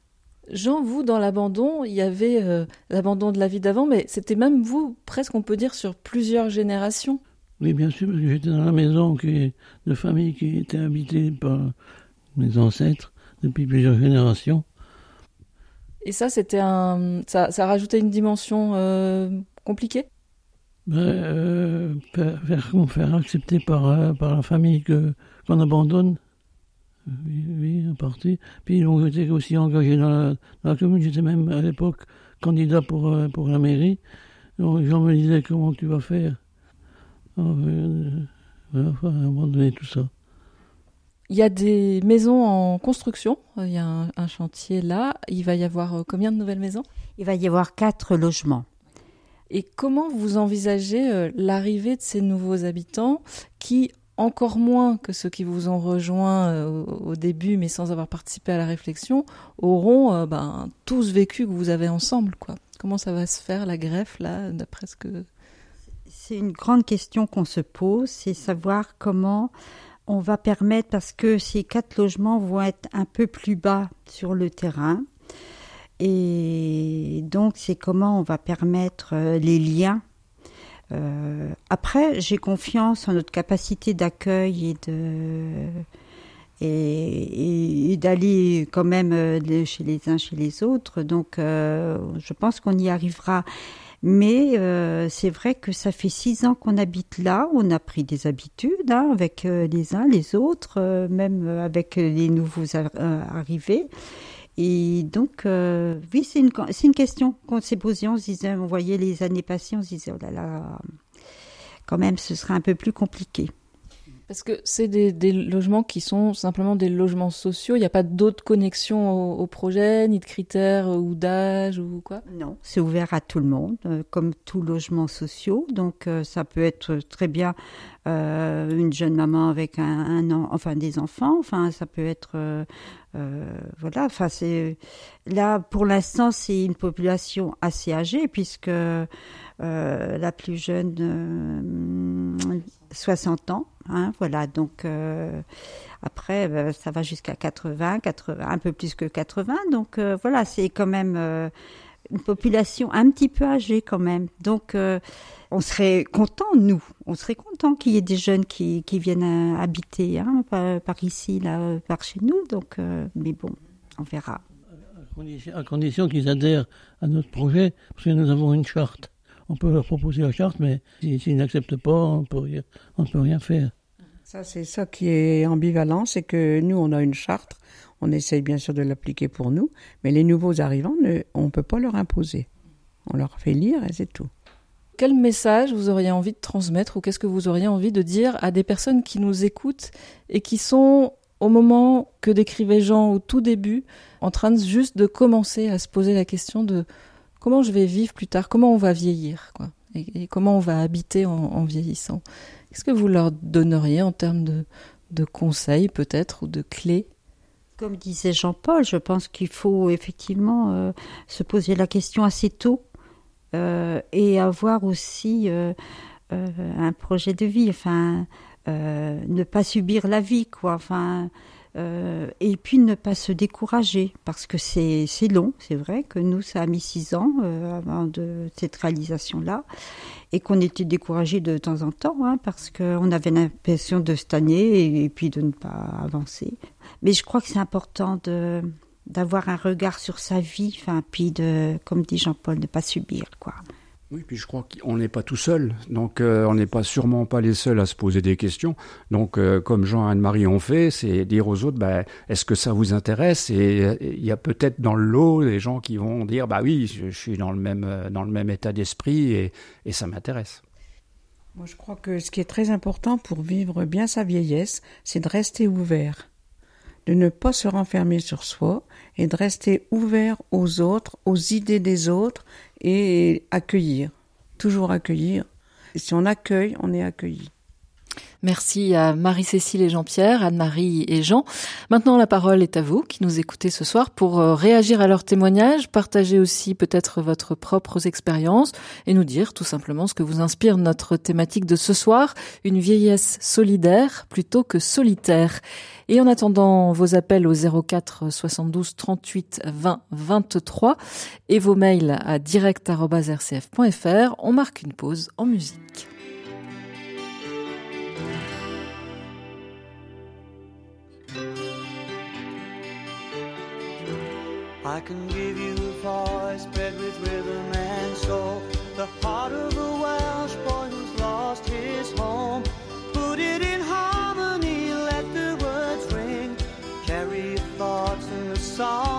Jean, vous, dans l'abandon, il y avait euh, l'abandon de la vie d'avant, mais c'était même vous, presque on peut dire, sur plusieurs générations. Oui, bien sûr, parce que j'étais dans la maison qui, de famille qui était habitée par mes ancêtres depuis plusieurs générations. Et ça, c'était un, ça, ça rajoutait une dimension euh, compliquée? Ben, euh, faire, faire, accepter par, par la famille que qu'on abandonne. Oui, oui, en partie. Puis on était aussi engagé dans la, dans la commune. J'étais même à l'époque candidat pour, euh, pour la mairie. Donc les gens me disaient comment tu vas faire? Euh, voilà, abandonner tout ça. Il y a des maisons en construction. Il y a un, chantier là. Il va y avoir euh, combien de nouvelles maisons? Il va y avoir quatre logements. Et comment vous envisagez euh, l'arrivée de ces nouveaux habitants qui, encore moins que ceux qui vous ont rejoint euh, au début, mais sans avoir participé à la réflexion, auront ben, tous vécu que vous avez ensemble, quoi. Comment ça va se faire la greffe là, d'après ce que C'est une grande question qu'on se pose, c'est savoir comment on va permettre, parce que ces quatre logements vont être un peu plus bas sur le terrain, et donc c'est comment on va permettre euh, les liens. Euh, après, j'ai confiance en notre capacité d'accueil et de et, d'aller quand même euh, chez les uns chez les autres. Donc, je pense qu'on y arrivera. Mais euh, c'est vrai que ça fait six ans qu'on habite là, on a pris des habitudes hein, avec euh, les uns, les autres, euh, même avec les nouveaux arrivés. Et donc, oui, c'est une, une question qu'on s'est posée. On se disait, on voyait les années passées, on se disait, oh là là, quand même, ce serait un peu plus compliqué. Parce que c'est des, des, logements qui sont simplement des logements sociaux. Il n'y a pas d'autres connexions au, projet, ni de critères ou d'âge ou quoi? Non, c'est ouvert à tout le monde, euh, comme tout logement social. Donc euh, ça peut être très bien euh, une jeune maman avec un, un an, enfin des enfants. Enfin, ça peut être voilà. Enfin, c'est là pour l'instant c'est une population assez âgée puisque la plus jeune 60 ans. Hein, voilà, donc euh, après, euh, ça va jusqu'à 80, 80, un peu plus que 80. Donc euh, voilà, c'est quand même une population un petit peu âgée quand même. Donc on serait content, nous, on serait content qu'il y ait des jeunes qui, qui viennent habiter hein, par, ici, là, par chez nous. Donc, mais bon, on verra. À condition qu'ils adhèrent à notre projet, parce que nous avons une charte on peut leur proposer la charte, mais s'ils n'acceptent pas, on ne peut rien faire. Ça, c'est ça qui est ambivalent, c'est que nous, on a une charte, on essaye bien sûr de l'appliquer pour nous, mais les nouveaux arrivants, on ne peut pas leur imposer. On leur fait lire et c'est tout. Quel message vous auriez envie de transmettre ou qu'est-ce que vous auriez envie de dire à des personnes qui nous écoutent et qui sont au moment que décrivait Jean au tout début, en train juste de commencer à se poser la question de comment je vais vivre plus tard, comment on va vieillir, et, comment on va habiter en, vieillissant. Qu'est-ce que vous leur donneriez en termes de, conseils peut-être ou de clés? Comme disait Jean-Paul, je pense qu'il faut effectivement euh, se poser la question assez tôt et avoir aussi euh, un projet de vie, enfin ne pas subir la vie, quoi, enfin euh, et puis ne pas se décourager, parce que c'est long, c'est vrai que nous, ça a mis six ans euh, avant de cette réalisation-là, et qu'on était découragé de temps en temps, hein, parce qu'on avait l'impression de stagner et, puis de ne pas avancer. Mais je crois que c'est important de d'avoir un regard sur sa vie, enfin, puis de, comme dit Jean-Paul, ne pas subir, quoi. Oui, puis je crois qu'on n'est pas tout seul, donc euh, on n'est pas sûrement pas les seuls à se poser des questions. Donc, euh, comme Jean et Anne-Marie ont fait, c'est dire aux autres, bah, est-ce que ça vous intéresse? Et il y a peut-être dans le lot des gens qui vont dire, bah oui, je, suis dans le même euh, dans le même état d'esprit et, et ça m'intéresse. Moi, je crois que ce qui est très important pour vivre bien sa vieillesse, c'est de rester ouvert, de ne pas se renfermer sur soi et de rester ouvert aux autres, aux idées des autres et accueillir. toujours accueillir. Si on accueille, on est accueilli. Merci à Marie-Cécile et Jean-Pierre, Anne-Marie et Jean. Maintenant, la parole est à vous qui nous écoutez ce soir pour euh, réagir à leurs témoignages, partager aussi peut-être votre propres expériences et nous dire tout simplement ce que vous inspire notre thématique de ce soir, une vieillesse solidaire plutôt que solitaire. Et en attendant vos appels au 04 72 38 20 23 et vos mails à direct.rcf.fr, on marque une pause en musique. I can give you a voice bred with rhythm and soul. The heart of a Welsh boy who's lost his home. Put it in harmony, let the words ring. Carry your thoughts in the songs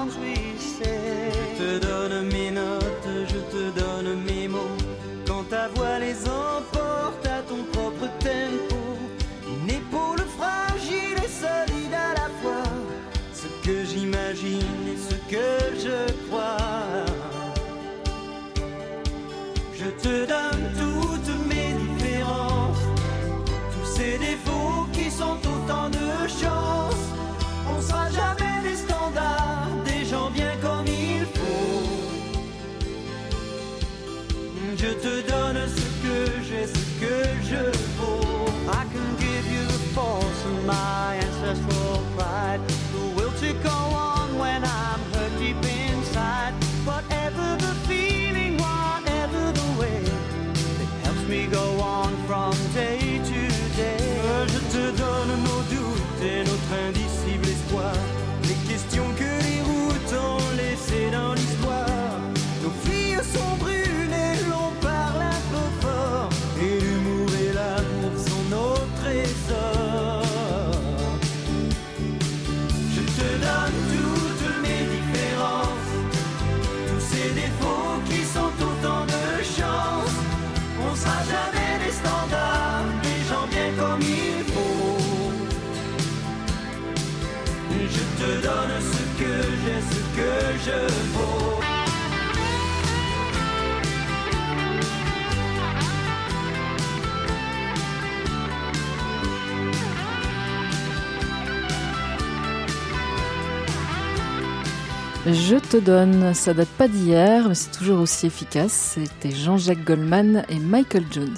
je te donne, ça date pas d'hier, mais c'est toujours aussi efficace. C'était Jean-Jacques Goldman et Michael Jones.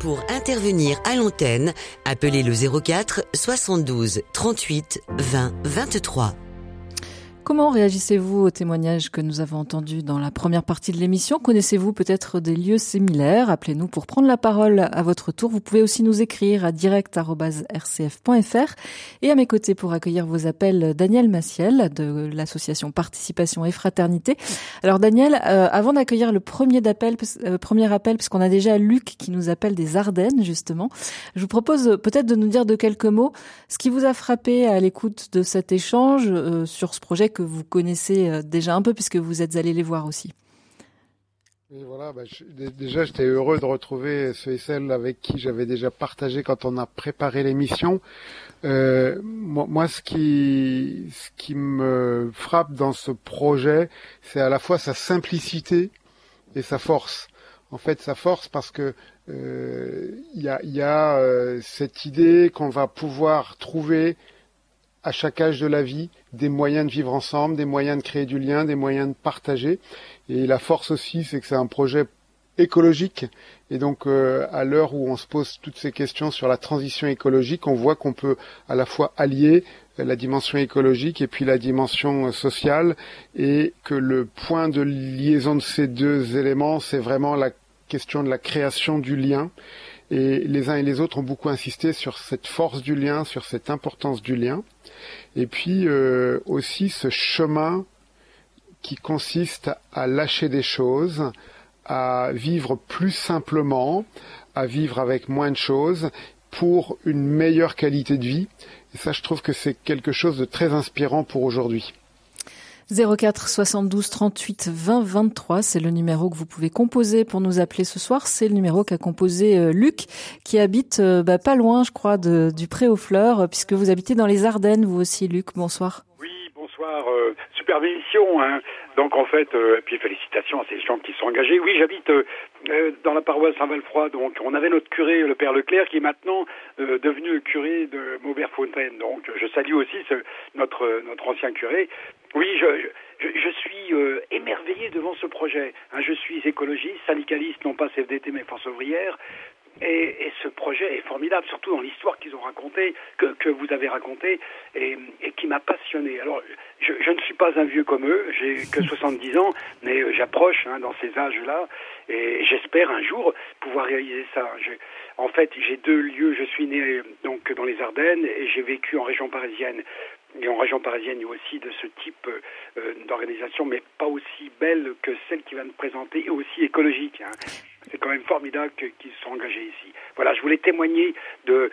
Pour intervenir à l'antenne, appelez le 04 72 38 20 23. Comment réagissez-vous aux témoignages que nous avons entendus dans la première partie de l'émission? Connaissez-vous peut-être des lieux similaires? Appelez-nous pour prendre la parole à votre tour. Vous pouvez aussi nous écrire à direct.rcf.fr. Et à mes côtés pour accueillir vos appels, Daniel Massiel de l'association Participation et Fraternité. Alors Daniel, euh, avant d'accueillir le premier appel, euh, premier appel, puisqu'on a déjà Luc qui nous appelle des Ardennes justement, je vous propose peut-être de nous dire de quelques mots ce qui vous a frappé à l'écoute de cet échange euh, sur ce projet que vous connaissez euh, déjà un peu puisque vous êtes allé les voir aussi. Voilà, bah, déjà j'étais heureux de retrouver ceux et celles avec qui j'avais déjà partagé quand on a préparé l'émission. Euh, moi, ce qui, ce qui me frappe dans ce projet, c'est à la fois sa simplicité et sa force. En fait, sa force parce que il y a, euh, cette idée qu'on va pouvoir trouver à chaque âge de la vie des moyens de vivre ensemble, des moyens de créer du lien, des moyens de partager. Et la force aussi, c'est que c'est un projet écologique. Et donc, euh, à l'heure où on se pose toutes ces questions sur la transition écologique, on voit qu'on peut à la fois allier la dimension écologique et puis la dimension sociale, et que le point de liaison de ces deux éléments, c'est vraiment la question de la création du lien. Et les uns et les autres ont beaucoup insisté sur cette force du lien, sur cette importance du lien. Et puis euh, aussi ce chemin qui consiste à lâcher des choses, à vivre plus simplement, à vivre avec moins de choses pour une meilleure qualité de vie. Et ça, je trouve que c'est quelque chose de très inspirant pour aujourd'hui. 04 72 38 20 23, c'est le numéro que vous pouvez composer pour nous appeler ce soir. C'est le numéro qu'a composé euh, Luc, qui habite euh, bah, pas loin, je crois, du Pré aux Fleurs, puisque vous habitez dans les Ardennes, vous aussi, Luc. Bonsoir. Oui, bonsoir. Euh, superbe émission. Hein. Donc en fait, euh, puis félicitations à ces gens qui sont engagés. Oui, j'habite euh, euh, dans la paroisse Saint-Valfroid. Donc on avait notre curé, le père Leclerc, qui est maintenant euh, devenu curé de Maubert-Fontaine. Donc je salue aussi notre ancien curé. Oui, je, je, je suis euh, émerveillé devant ce projet. Hein, je suis écologiste, syndicaliste, non pas CFDT mais Force ouvrière. Et, et, ce projet est formidable, surtout dans l'histoire qu'ils ont racontée, que, que, vous avez racontée, et, et qui m'a passionné. Alors, je, je, ne suis pas un vieux comme eux, j'ai que 70 ans, mais j'approche hein, dans ces âges-là, et j'espère un jour pouvoir réaliser ça. Je, en fait, j'ai deux lieux. Je suis né donc dans les Ardennes et j'ai vécu en région parisienne. Et en région parisienne, il y a aussi de ce type euh, d'organisation, mais pas aussi belle que celle qui va nous présenter, et aussi écologique. Hein. C'est quand même formidable qu'ils se sont engagés ici. Voilà, je voulais témoigner de,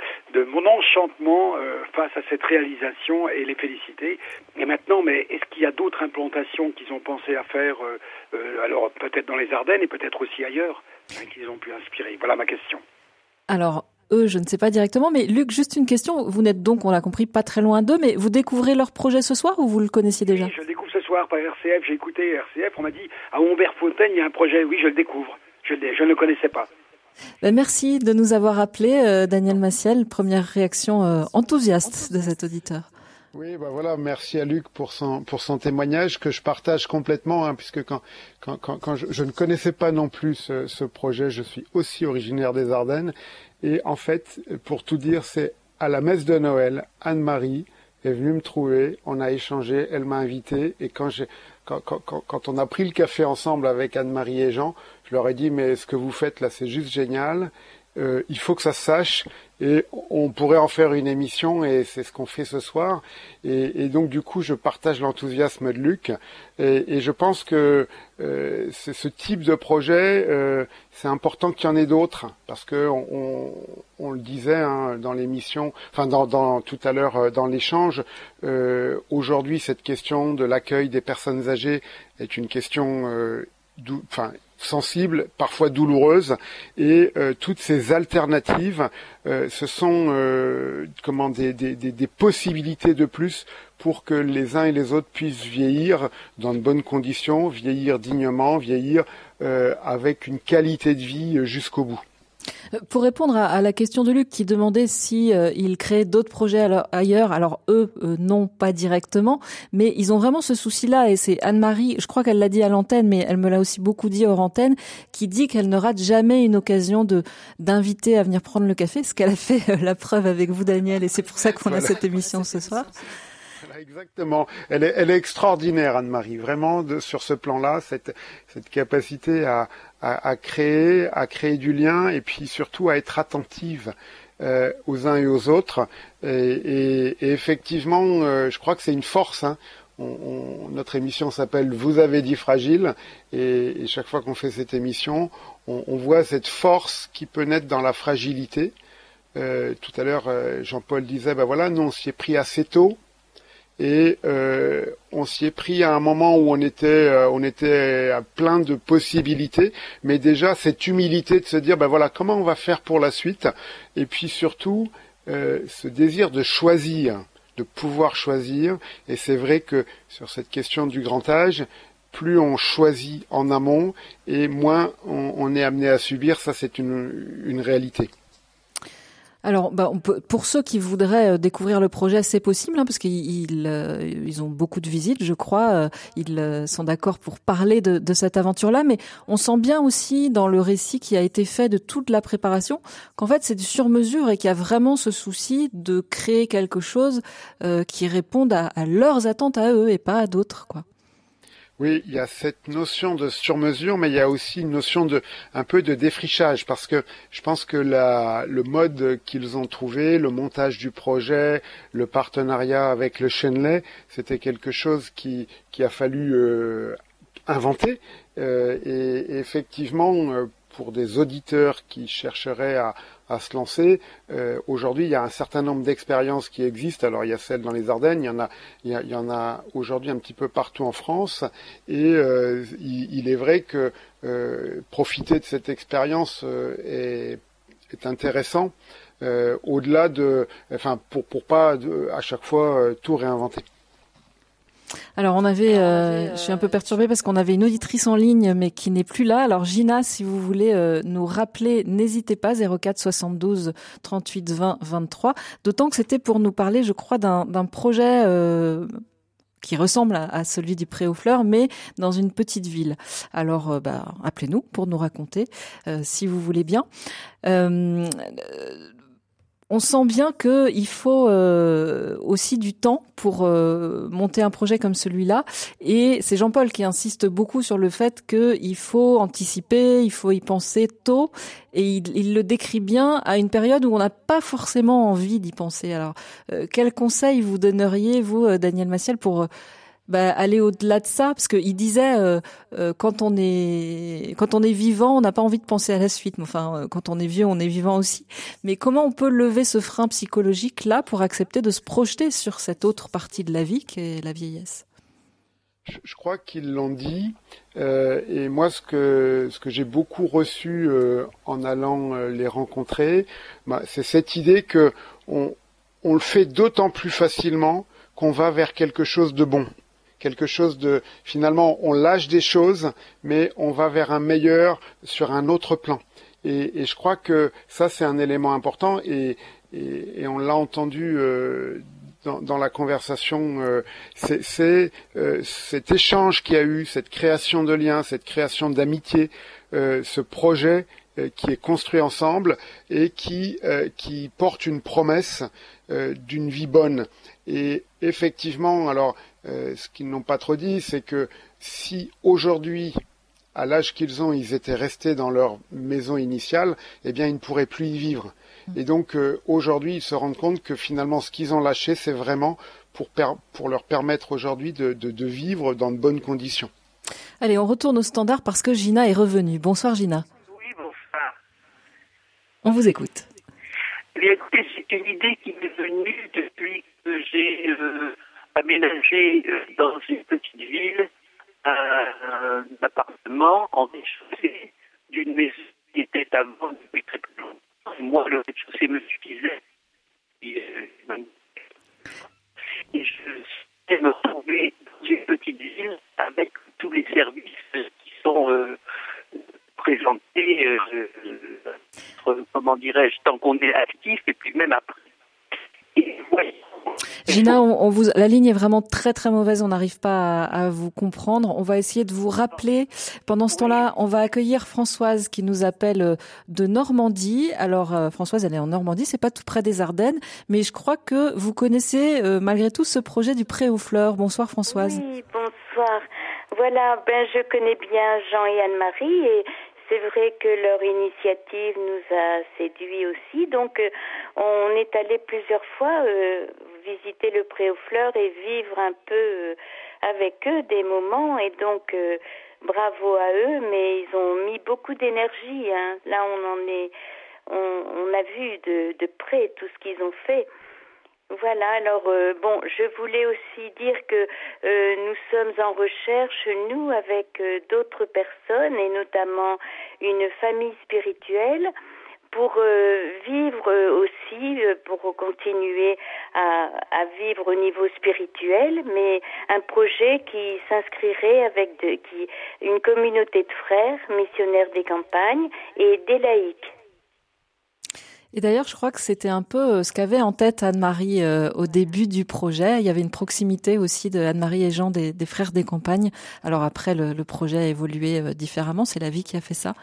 mon enchantement euh, face à cette réalisation et les féliciter. Et maintenant, mais est-ce qu'il y a d'autres implantations qu'ils ont pensé à faire, euh, euh, alors peut-être dans les Ardennes et peut-être aussi ailleurs, hein, qu'ils ont pu inspirer? Voilà ma question. Alors, eux, je ne sais pas directement, mais Luc, juste une question. Vous n'êtes donc, on l'a compris, pas très loin d'eux, mais vous découvrez leur projet ce soir ou vous le connaissiez déjà Oui, je le découvre ce soir par RCF. J'ai écouté RCF. On m'a dit à Humbert-Fontaine, il y a un projet. Oui, je le découvre. Je, je ne le connaissais pas. Ben merci de nous avoir appelé, euh, Daniel Massiel. Première réaction euh, enthousiaste de cet auditeur. Oui, bah voilà, merci à Luc pour son pour son témoignage que je partage complètement, hein, puisque quand quand quand, quand je, ne connaissais pas non plus ce, ce, projet, je suis aussi originaire des Ardennes, et en fait, pour tout dire, c'est à la messe de Noël, Anne-Marie est venue me trouver, on a échangé, elle m'a invité, et quand j'ai quand, quand, quand, on a pris le café ensemble avec Anne-Marie et Jean, je leur ai dit mais ce que vous faites là c'est juste génial. Euh, il faut que ça sache et on pourrait en faire une émission et c'est ce qu'on fait ce soir. Et, donc du coup, je partage l'enthousiasme de Luc et, je pense que euh, ce type de projet, euh, c'est important qu'il y en ait d'autres parce que on, le disait hein, dans l'émission, enfin dans, tout à l'heure euh, dans l'échange. Aujourd'hui, cette question de l'accueil des personnes âgées est une question, enfin sensible, parfois douloureuse, et euh, toutes ces alternatives, euh, ce sont euh, comment des, possibilités de plus pour que les uns et les autres puissent vieillir dans de bonnes conditions, vieillir dignement, vieillir avec une qualité de vie jusqu'au bout. Pour répondre à, à, la question de Luc qui demandait si euh, il crée d'autres projets alors, ailleurs, alors eux euh, non pas directement, mais ils ont vraiment ce souci-là et c'est Anne-Marie, je crois qu'elle l'a dit à l'antenne, mais elle me l'a aussi beaucoup dit hors antenne, qui dit qu'elle ne rate jamais une occasion de d'inviter à venir prendre le café, ce qu'elle a fait euh, la preuve avec vous Daniel et c'est pour ça qu'on voilà. a cette émission ce soir. Exactement. Elle est, elle est extraordinaire, Anne-Marie, vraiment de, sur ce plan-là, cette, cette capacité à, à, à, créer, à créer du lien et puis surtout à être attentive euh, aux uns et aux autres. Et, et, et effectivement, euh, je crois que c'est une force. Hein. On, on, notre émission s'appelle Vous avez dit fragile et, et chaque fois qu'on fait cette émission, on, on, voit cette force qui peut naître dans la fragilité. Euh, tout à l'heure, euh, Jean-Paul disait, ben voilà, nous on s'y est pris assez tôt et euh, on s'y est pris à un moment où on était euh, on était à plein de possibilités. Mais déjà cette humilité de se dire ben voilà comment on va faire pour la suite? Et puis surtout euh, ce désir de choisir de pouvoir choisir. Et c'est vrai que sur cette question du grand âge plus on choisit en amont et moins on, on est amené à subir. Ça c'est une, une réalité alors, bah, pour ceux qui voudraient euh, découvrir le projet, c'est possible, hein, parce qu'ils euh, ont beaucoup de visites, je crois. Euh, ils sont d'accord pour parler de, cette aventure-là, mais on sent bien aussi dans le récit qui a été fait de toute la préparation qu'en fait c'est du sur-mesure et qu'il y a vraiment ce souci de créer quelque chose qui réponde à, à leurs attentes à eux et pas à d'autres, quoi. Oui, il y a cette notion de sur-mesure, mais il y a aussi une notion de un peu de défrichage, parce que je pense que la, le mode qu'ils ont trouvé, le montage du projet, le partenariat avec le Chenley, c'était quelque chose qui, a fallu euh, inventer. Euh, et, et, effectivement, euh, pour des auditeurs qui chercheraient à, se lancer. Euh, Aujourd'hui, il y a un certain nombre d'expériences qui existent. Alors, il y a celle dans les Ardennes, il y en a, il y, en a aujourd'hui un petit peu partout en France. Et euh, il, est vrai que euh, profiter de cette expérience est, intéressant. Au-delà de, enfin, pour pour pas à chaque fois tout réinventer. Alors on avait, euh, je suis un peu perturbée parce qu'on avait une auditrice en ligne mais qui n'est plus là. Alors Gina, si vous voulez euh, nous rappeler, n'hésitez pas 04 72 38 20 23. D'autant que c'était pour nous parler, je crois, d'un projet euh, qui ressemble à, celui du Pré aux Fleurs, mais dans une petite ville. Alors, bah, appelez-nous pour nous raconter, si vous voulez bien on sent bien qu'il faut euh, aussi du temps pour euh, monter un projet comme celui-là. Et c'est Jean-Paul qui insiste beaucoup sur le fait qu'il faut anticiper, il faut y penser tôt. Et il, le décrit bien à une période où on n'a pas forcément envie d'y penser. Alors, euh, quel conseil vous donneriez, vous, Daniel Massiel, pour bah, aller au-delà de ça, parce qu'il disait euh, euh, quand on est quand on est vivant, on n'a pas envie de penser à la suite. Enfin, euh, quand on est vieux, on est vivant aussi. Mais comment on peut lever ce frein psychologique là pour accepter de se projeter sur cette autre partie de la vie qui est la vieillesse? Je crois qu'ils l'ont dit, et moi ce que ce que j'ai beaucoup reçu en allant les rencontrer, bah, c'est cette idée que on, on le fait d'autant plus facilement qu'on va vers quelque chose de bon quelque chose de finalement on lâche des choses, mais on va vers un meilleur sur un autre plan. Et, je crois que ça c'est un élément important et, on l'a entendu euh, dans, la conversation. Euh, c'est euh, cet échange qu'il y a eu, cette création de liens, cette création d'amitié, ce projet qui est construit ensemble et qui, qui porte une promesse d'une vie bonne. Et effectivement, alors euh, ce qu'ils n'ont pas trop dit, c'est que si aujourd'hui, à l'âge qu'ils ont, ils étaient restés dans leur maison initiale, eh bien, ils ne pourraient plus y vivre. Et donc, euh, aujourd'hui, ils se rendent compte que finalement, ce qu'ils ont lâché, c'est vraiment pour, pour, leur permettre aujourd'hui de, de, vivre dans de bonnes conditions. Allez, on retourne au standard parce que Gina est revenue. Bonsoir, Gina. Oui, bonsoir. On vous écoute. Eh bien, écoutez, c'est une idée qui m'est venue depuis j'ai euh, aménagé euh, dans une petite ville un, appartement en rez-de-chaussée d'une maison qui était avant depuis très longtemps. Moi, le rez-de-chaussée me suffisait. Et, euh, et je me retrouver dans une petite ville avec tous les services qui sont euh, présentés, comment dirais-je, tant qu'on est actif et puis même après. Et voyons Gina, on, vous, la ligne est vraiment très très mauvaise, on n'arrive pas à, vous comprendre. On va essayer de vous rappeler. Pendant ce temps-là, on va accueillir Françoise qui nous appelle euh, de Normandie. Alors euh, Françoise, elle est en Normandie, c'est pas tout près des Ardennes, mais je crois que vous connaissez euh, malgré tout ce projet du Pré aux Fleurs. Bonsoir Françoise. Oui, bonsoir. Voilà, ben je connais bien Jean et Anne-Marie et c'est vrai que leur initiative nous a séduit aussi. Donc, on est allé plusieurs fois visiter le pré aux fleurs et vivre un peu euh, avec eux des moments. Et donc euh, bravo à eux mais ils ont mis beaucoup d'énergie hein. là on en est on, a vu de, près tout ce qu'ils ont fait. Voilà, alors euh, bon, je voulais aussi dire que nous sommes en recherche, nous, avec d'autres personnes, et notamment une famille spirituelle, pour euh, vivre euh, aussi, euh, pour continuer à, à, vivre au niveau spirituel, mais un projet qui s'inscrirait avec de, qui, une communauté de frères, missionnaires des campagnes et des laïcs. Et d'ailleurs, je crois que c'était un peu euh, ce qu'avait en tête Anne-Marie euh, au début du projet. Il y avait une proximité aussi de Anne-Marie et Jean des, Frères des Campagnes. Alors après, le, projet a évolué euh, différemment. C'est la vie qui a fait ça.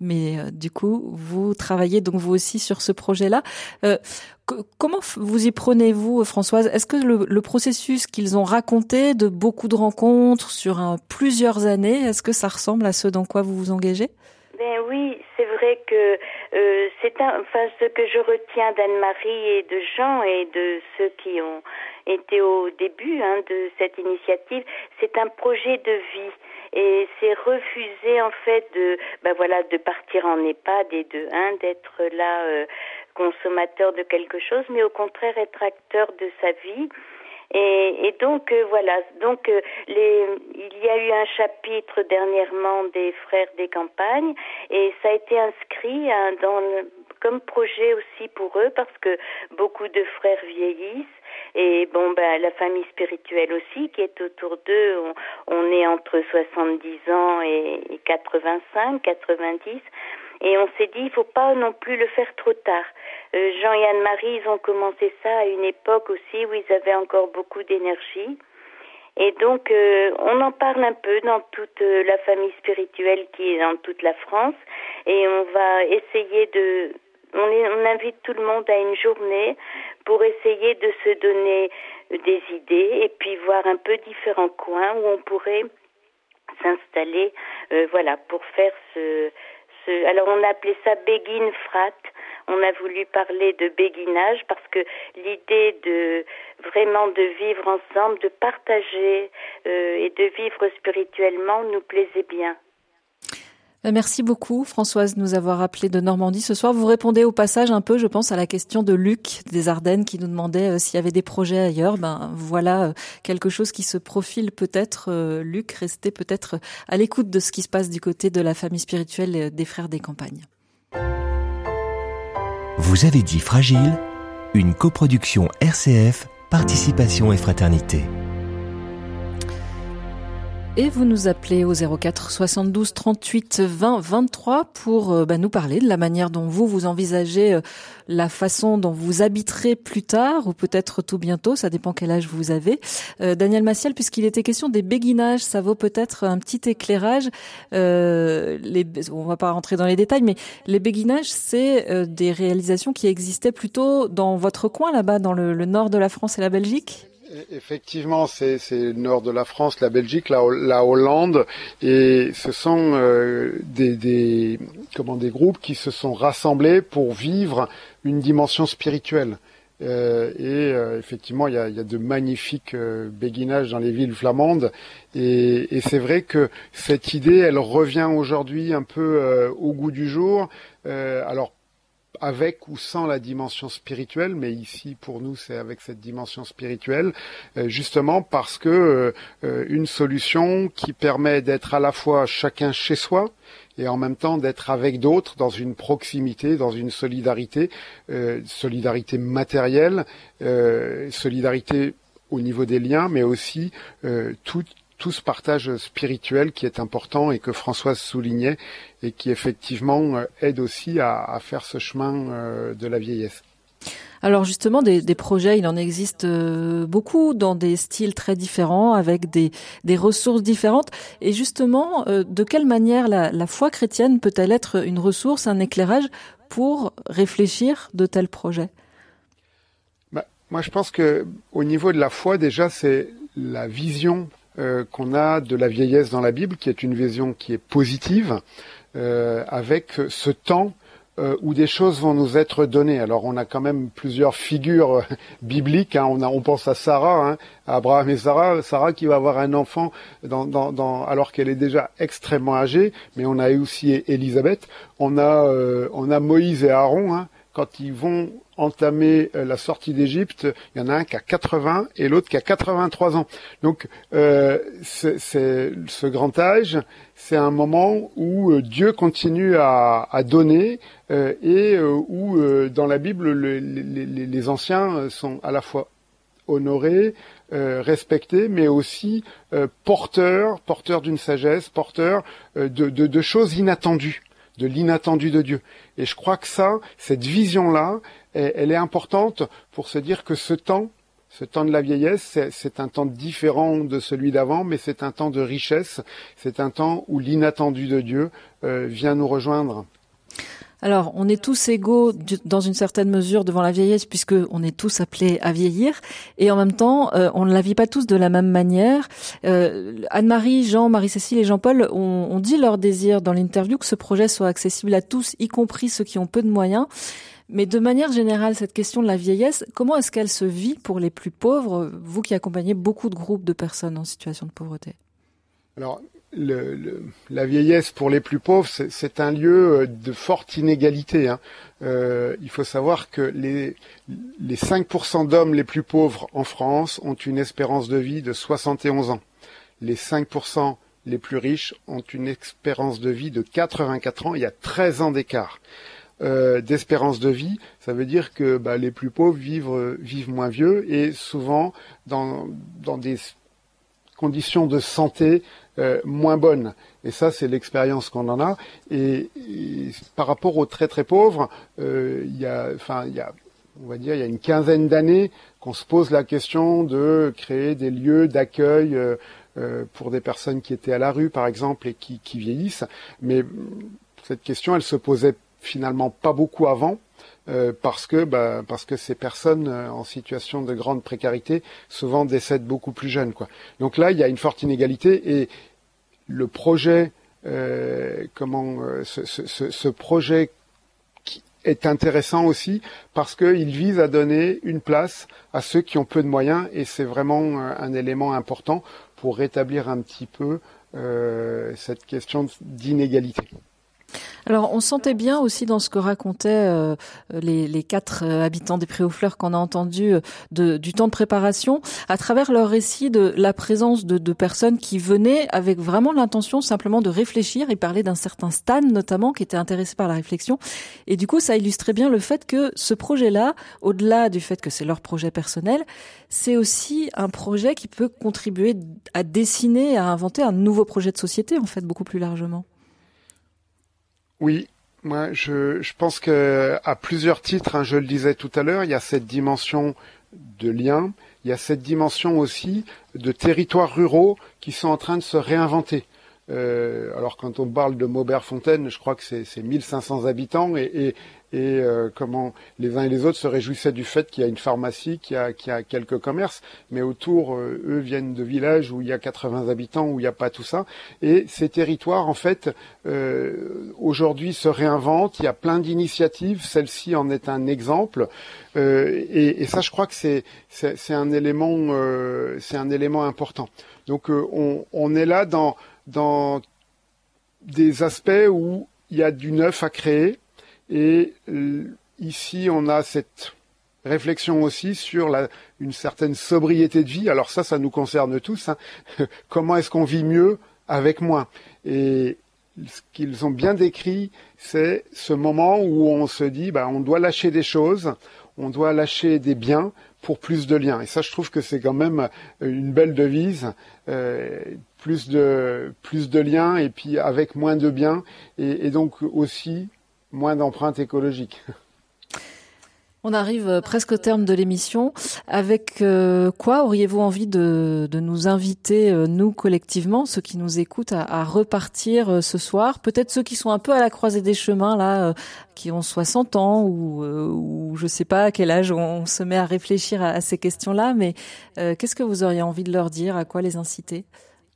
Mais du coup, vous travaillez donc vous aussi sur ce projet-là. comment vous y prenez-vous, Françoise? Est-ce que le, processus qu'ils ont raconté de beaucoup de rencontres sur plusieurs années, est-ce que ça ressemble à ce dans quoi vous vous engagez? Ben oui, c'est vrai que euh, c'est un, enfin ce que je retiens d'Anne-Marie et de Jean et de ceux qui ont été au début hein, de cette initiative, c'est un projet de vie. Et c'est refuser en fait de ben voilà de partir en EHPAD et de hein, d'être là euh, consommateur de quelque chose, mais au contraire être acteur de sa vie et, et donc euh, voilà, donc euh, les, il y a eu un chapitre dernièrement des frères des campagnes et ça a été inscrit hein, dans le, comme projet aussi pour eux parce que beaucoup de frères vieillissent et bon ben la famille spirituelle aussi qui est autour d'eux on, on, est entre 70 ans et, et 85 90 et on s'est dit il faut pas non plus le faire trop tard euh, Jean et Anne-Marie ils ont commencé ça à une époque aussi où ils avaient encore beaucoup d'énergie et donc, euh, on en parle un peu dans toute euh, la famille spirituelle qui est dans toute la France. Et on va essayer de... On, est, on invite tout le monde à une journée pour essayer de se donner des idées et puis voir un peu différents coins où on pourrait s'installer, euh, voilà, pour faire ce, Alors, on a appelé ça Begin Frat on a voulu parler de béguinage parce que l'idée de vraiment de vivre ensemble, de partager euh, et de vivre spirituellement nous plaisait bien. Euh, merci beaucoup Françoise de nous avoir appelé de Normandie ce soir. Vous répondez au passage un peu, je pense, à la question de Luc des Ardennes qui nous demandait euh, s'il y avait des projets ailleurs. Ben voilà quelque chose qui se profile peut-être. Luc, restez peut-être à l'écoute de ce qui se passe du côté de la famille spirituelle des Frères des Campagnes. Vous avez dit Fragile, une coproduction RCF, Participation et Fraternité. Et vous nous appelez au 04 72 38 20 23 pour euh, bah, nous parler de la manière dont vous vous envisagez euh, la façon dont vous habiterez plus tard ou peut-être tout bientôt, ça dépend quel âge vous avez. Euh, Daniel Massiel, puisqu'il était question des béguinages, ça vaut peut-être un petit éclairage. Euh, les, on va pas rentrer dans les détails, mais les béguinages, c'est des réalisations qui existaient plutôt dans votre coin là-bas, dans le nord de la France et la Belgique? Effectivement, c'est le nord de la France, la Belgique, la, la Hollande, et ce sont euh, des, des, comment, des groupes qui se sont rassemblés pour vivre une dimension spirituelle. Euh, et euh, effectivement, il y a, y a, de magnifiques euh, béguinages dans les villes flamandes. Et, et c'est vrai que cette idée, elle revient aujourd'hui un peu euh, au goût du jour. alors avec ou sans la dimension spirituelle, mais ici pour nous c'est avec cette dimension spirituelle, euh, justement parce que euh, une solution qui permet d'être à la fois chacun chez soi et en même temps d'être avec d'autres dans une proximité, dans une solidarité, euh, solidarité matérielle, solidarité au niveau des liens, mais aussi tout, tout ce partage spirituel qui est important et que Françoise soulignait et qui effectivement euh, aide aussi à, à faire ce chemin euh, de la vieillesse. Alors justement, des, des, projets, il en existe euh, beaucoup dans des styles très différents, avec des, des ressources différentes. Et justement, de quelle manière la, la foi chrétienne peut-elle être une ressource, un éclairage pour réfléchir de tels projets? Bah, Moi, je pense que au niveau de la foi, déjà, c'est la vision euh, qu'on a de la vieillesse dans la Bible, qui est une vision qui est positive, euh, avec ce temps euh, où des choses vont nous être données. Alors on a quand même plusieurs figures bibliques. Hein. On, a, on pense à Sarah, hein, à Abraham et Sarah. Sarah qui va avoir un enfant dans, dans, dans, alors qu'elle est déjà extrêmement âgée. Mais on a aussi Élisabeth. On a, on a Moïse et Aaron. Hein, quand ils vont entamer euh, la sortie d'Égypte, il y en a un qui a 80 et l'autre qui a 83 ans. Donc euh, c'est ce grand âge, c'est un moment où euh, Dieu continue à, à donner euh, et euh, où dans la Bible le, les, les, anciens sont à la fois honorés, respectés, mais aussi porteurs, porteurs d'une sagesse, porteurs de, de, de choses inattendues de l'inattendu de Dieu. Et je crois que ça, cette vision-là, elle est importante pour se dire que ce temps, ce temps de la vieillesse, c'est un temps différent de celui d'avant, mais c'est un temps de richesse, c'est un temps où l'inattendu de Dieu euh, vient nous rejoindre. Alors, on est tous égaux dans une certaine mesure devant la vieillesse, puisque on est tous appelés à vieillir, et en même temps, euh, on ne la vit pas tous de la même manière. Euh, Anne-Marie, Jean, Marie-Cécile et Jean-Paul ont, ont dit leur désir dans l'interview que ce projet soit accessible à tous, y compris ceux qui ont peu de moyens. Mais de manière générale, cette question de la vieillesse, comment est-ce qu'elle se vit pour les plus pauvres, vous qui accompagnez beaucoup de groupes de personnes en situation de pauvreté? Alors, la vieillesse pour les plus pauvres, c'est un lieu euh, de forte inégalité. Hein. Euh, il faut savoir que les, les 5% d'hommes les plus pauvres en France ont une espérance de vie de 71 ans. Les 5% les plus riches ont une espérance de vie de 84 ans. Il y a 13 ans d'écart. Euh, d'espérance de vie, ça veut dire que bah, les plus pauvres vivent, vivent moins vieux et souvent dans, des conditions de santé euh, moins bonnes. Et ça, c'est l'expérience qu'on en a. Et, par rapport aux très très pauvres, euh, il y a, enfin, il y a, on va dire, il y a une quinzaine d'années qu'on se pose la question de créer des lieux d'accueil euh, euh, pour des personnes qui étaient à la rue, par exemple, et qui vieillissent. Mais cette question, elle se posait finalement pas beaucoup avant. Euh, parce que bah, parce que ces personnes euh, en situation de grande précarité souvent décèdent beaucoup plus jeunes quoi. Donc là il y a une forte inégalité et le projet euh, comment ce, ce, ce, projet qui est intéressant aussi parce qu'il vise à donner une place à ceux qui ont peu de moyens et c'est vraiment un élément important pour rétablir un petit peu cette question d'inégalité. Alors, on sentait bien aussi dans ce que racontaient euh, les, les, quatre euh, habitants des Prés-aux-Fleurs qu'on a entendus euh, de, du temps de préparation, à travers leur récit de la présence de, de personnes qui venaient avec vraiment l'intention simplement de réfléchir. Ils parlaient d'un certain Stan notamment qui était intéressé par la réflexion. Et du coup, ça illustrait bien le fait que ce projet-là, au-delà du fait que c'est leur projet personnel, c'est aussi un projet qui peut contribuer à dessiner, à inventer un nouveau projet de société, en fait, beaucoup plus largement. Oui, moi je, je pense que à plusieurs titres, hein, je le disais tout à l'heure, il y a cette dimension de lien, il y a cette dimension aussi de territoires ruraux qui sont en train de se réinventer. Euh, alors quand on parle de Maubert-Fontaine, je crois que c'est 1500 habitants et, et, et euh, comment les uns et les autres se réjouissaient du fait qu'il y a une pharmacie, qu'il y a, qu'il y a quelques commerces, mais autour, euh, eux viennent de villages où il y a 80 habitants, où il n'y a pas tout ça. Et ces territoires, en fait, euh, aujourd'hui se réinventent. Il y a plein d'initiatives. Celle-ci en est un exemple. Euh, et, et, ça, je crois que c'est c'est un élément euh, c'est un élément important. Donc on, on est là dans dans des aspects où il y a du neuf à créer et euh, ici, on a cette réflexion aussi sur la, une certaine sobriété de vie. Alors ça, ça nous concerne tous. Hein. Comment est-ce qu'on vit mieux avec moins? Et ce qu'ils ont bien décrit, c'est ce moment où on se dit, bah, on doit lâcher des choses, on doit lâcher des biens pour plus de liens. Et ça, je trouve que c'est quand même une belle devise. Euh, plus de plus de liens et puis avec moins de biens et donc aussi moins d'empreintes écologiques. On arrive euh, presque au terme de l'émission. Avec euh, quoi auriez-vous envie de, de, nous inviter, euh, nous collectivement, ceux qui nous écoutent, à, à repartir ce soir? Peut-être ceux qui sont un peu à la croisée des chemins, là, qui ont 60 ans ou, ou je sais pas à quel âge on, se met à réfléchir à, à ces questions-là. Mais qu'est-ce que vous auriez envie de leur dire? À quoi les inciter?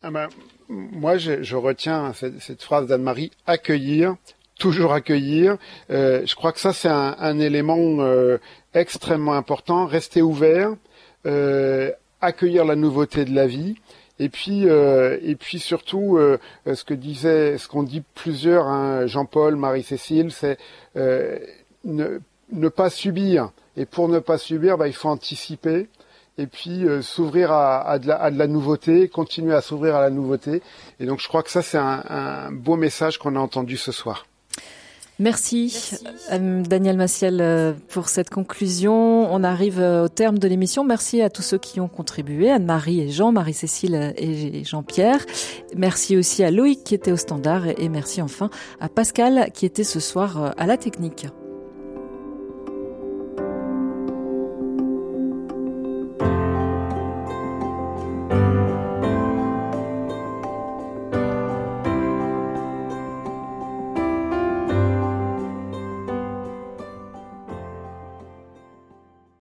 Ah ben, Moi, je, je retiens cette, cette phrase d'Anne-Marie accueillir, toujours accueillir. Euh, je crois que ça, c'est un, un, élément euh, extrêmement important. Rester ouvert, euh, accueillir la nouveauté de la vie. Et puis, euh, et puis surtout, euh, ce que disait, ce qu'on dit plusieurs, hein, Jean-Paul, Marie-Cécile, c'est ne, ne, pas subir. Et pour ne pas subir, bah, il faut anticiper et puis euh, s'ouvrir à, à, de la, à, de la, nouveauté, continuer à s'ouvrir à la nouveauté. Et donc je crois que ça c'est un, un beau message qu'on a entendu ce soir. Merci, Merci. Daniel Massiel euh, pour cette conclusion. On arrive euh, au terme de l'émission. Merci à tous ceux qui ont contribué, Anne-Marie et Jean, Marie-Cécile et Jean-Pierre. Merci aussi à Loïc qui était au standard et merci enfin à Pascal qui était ce soir à la technique.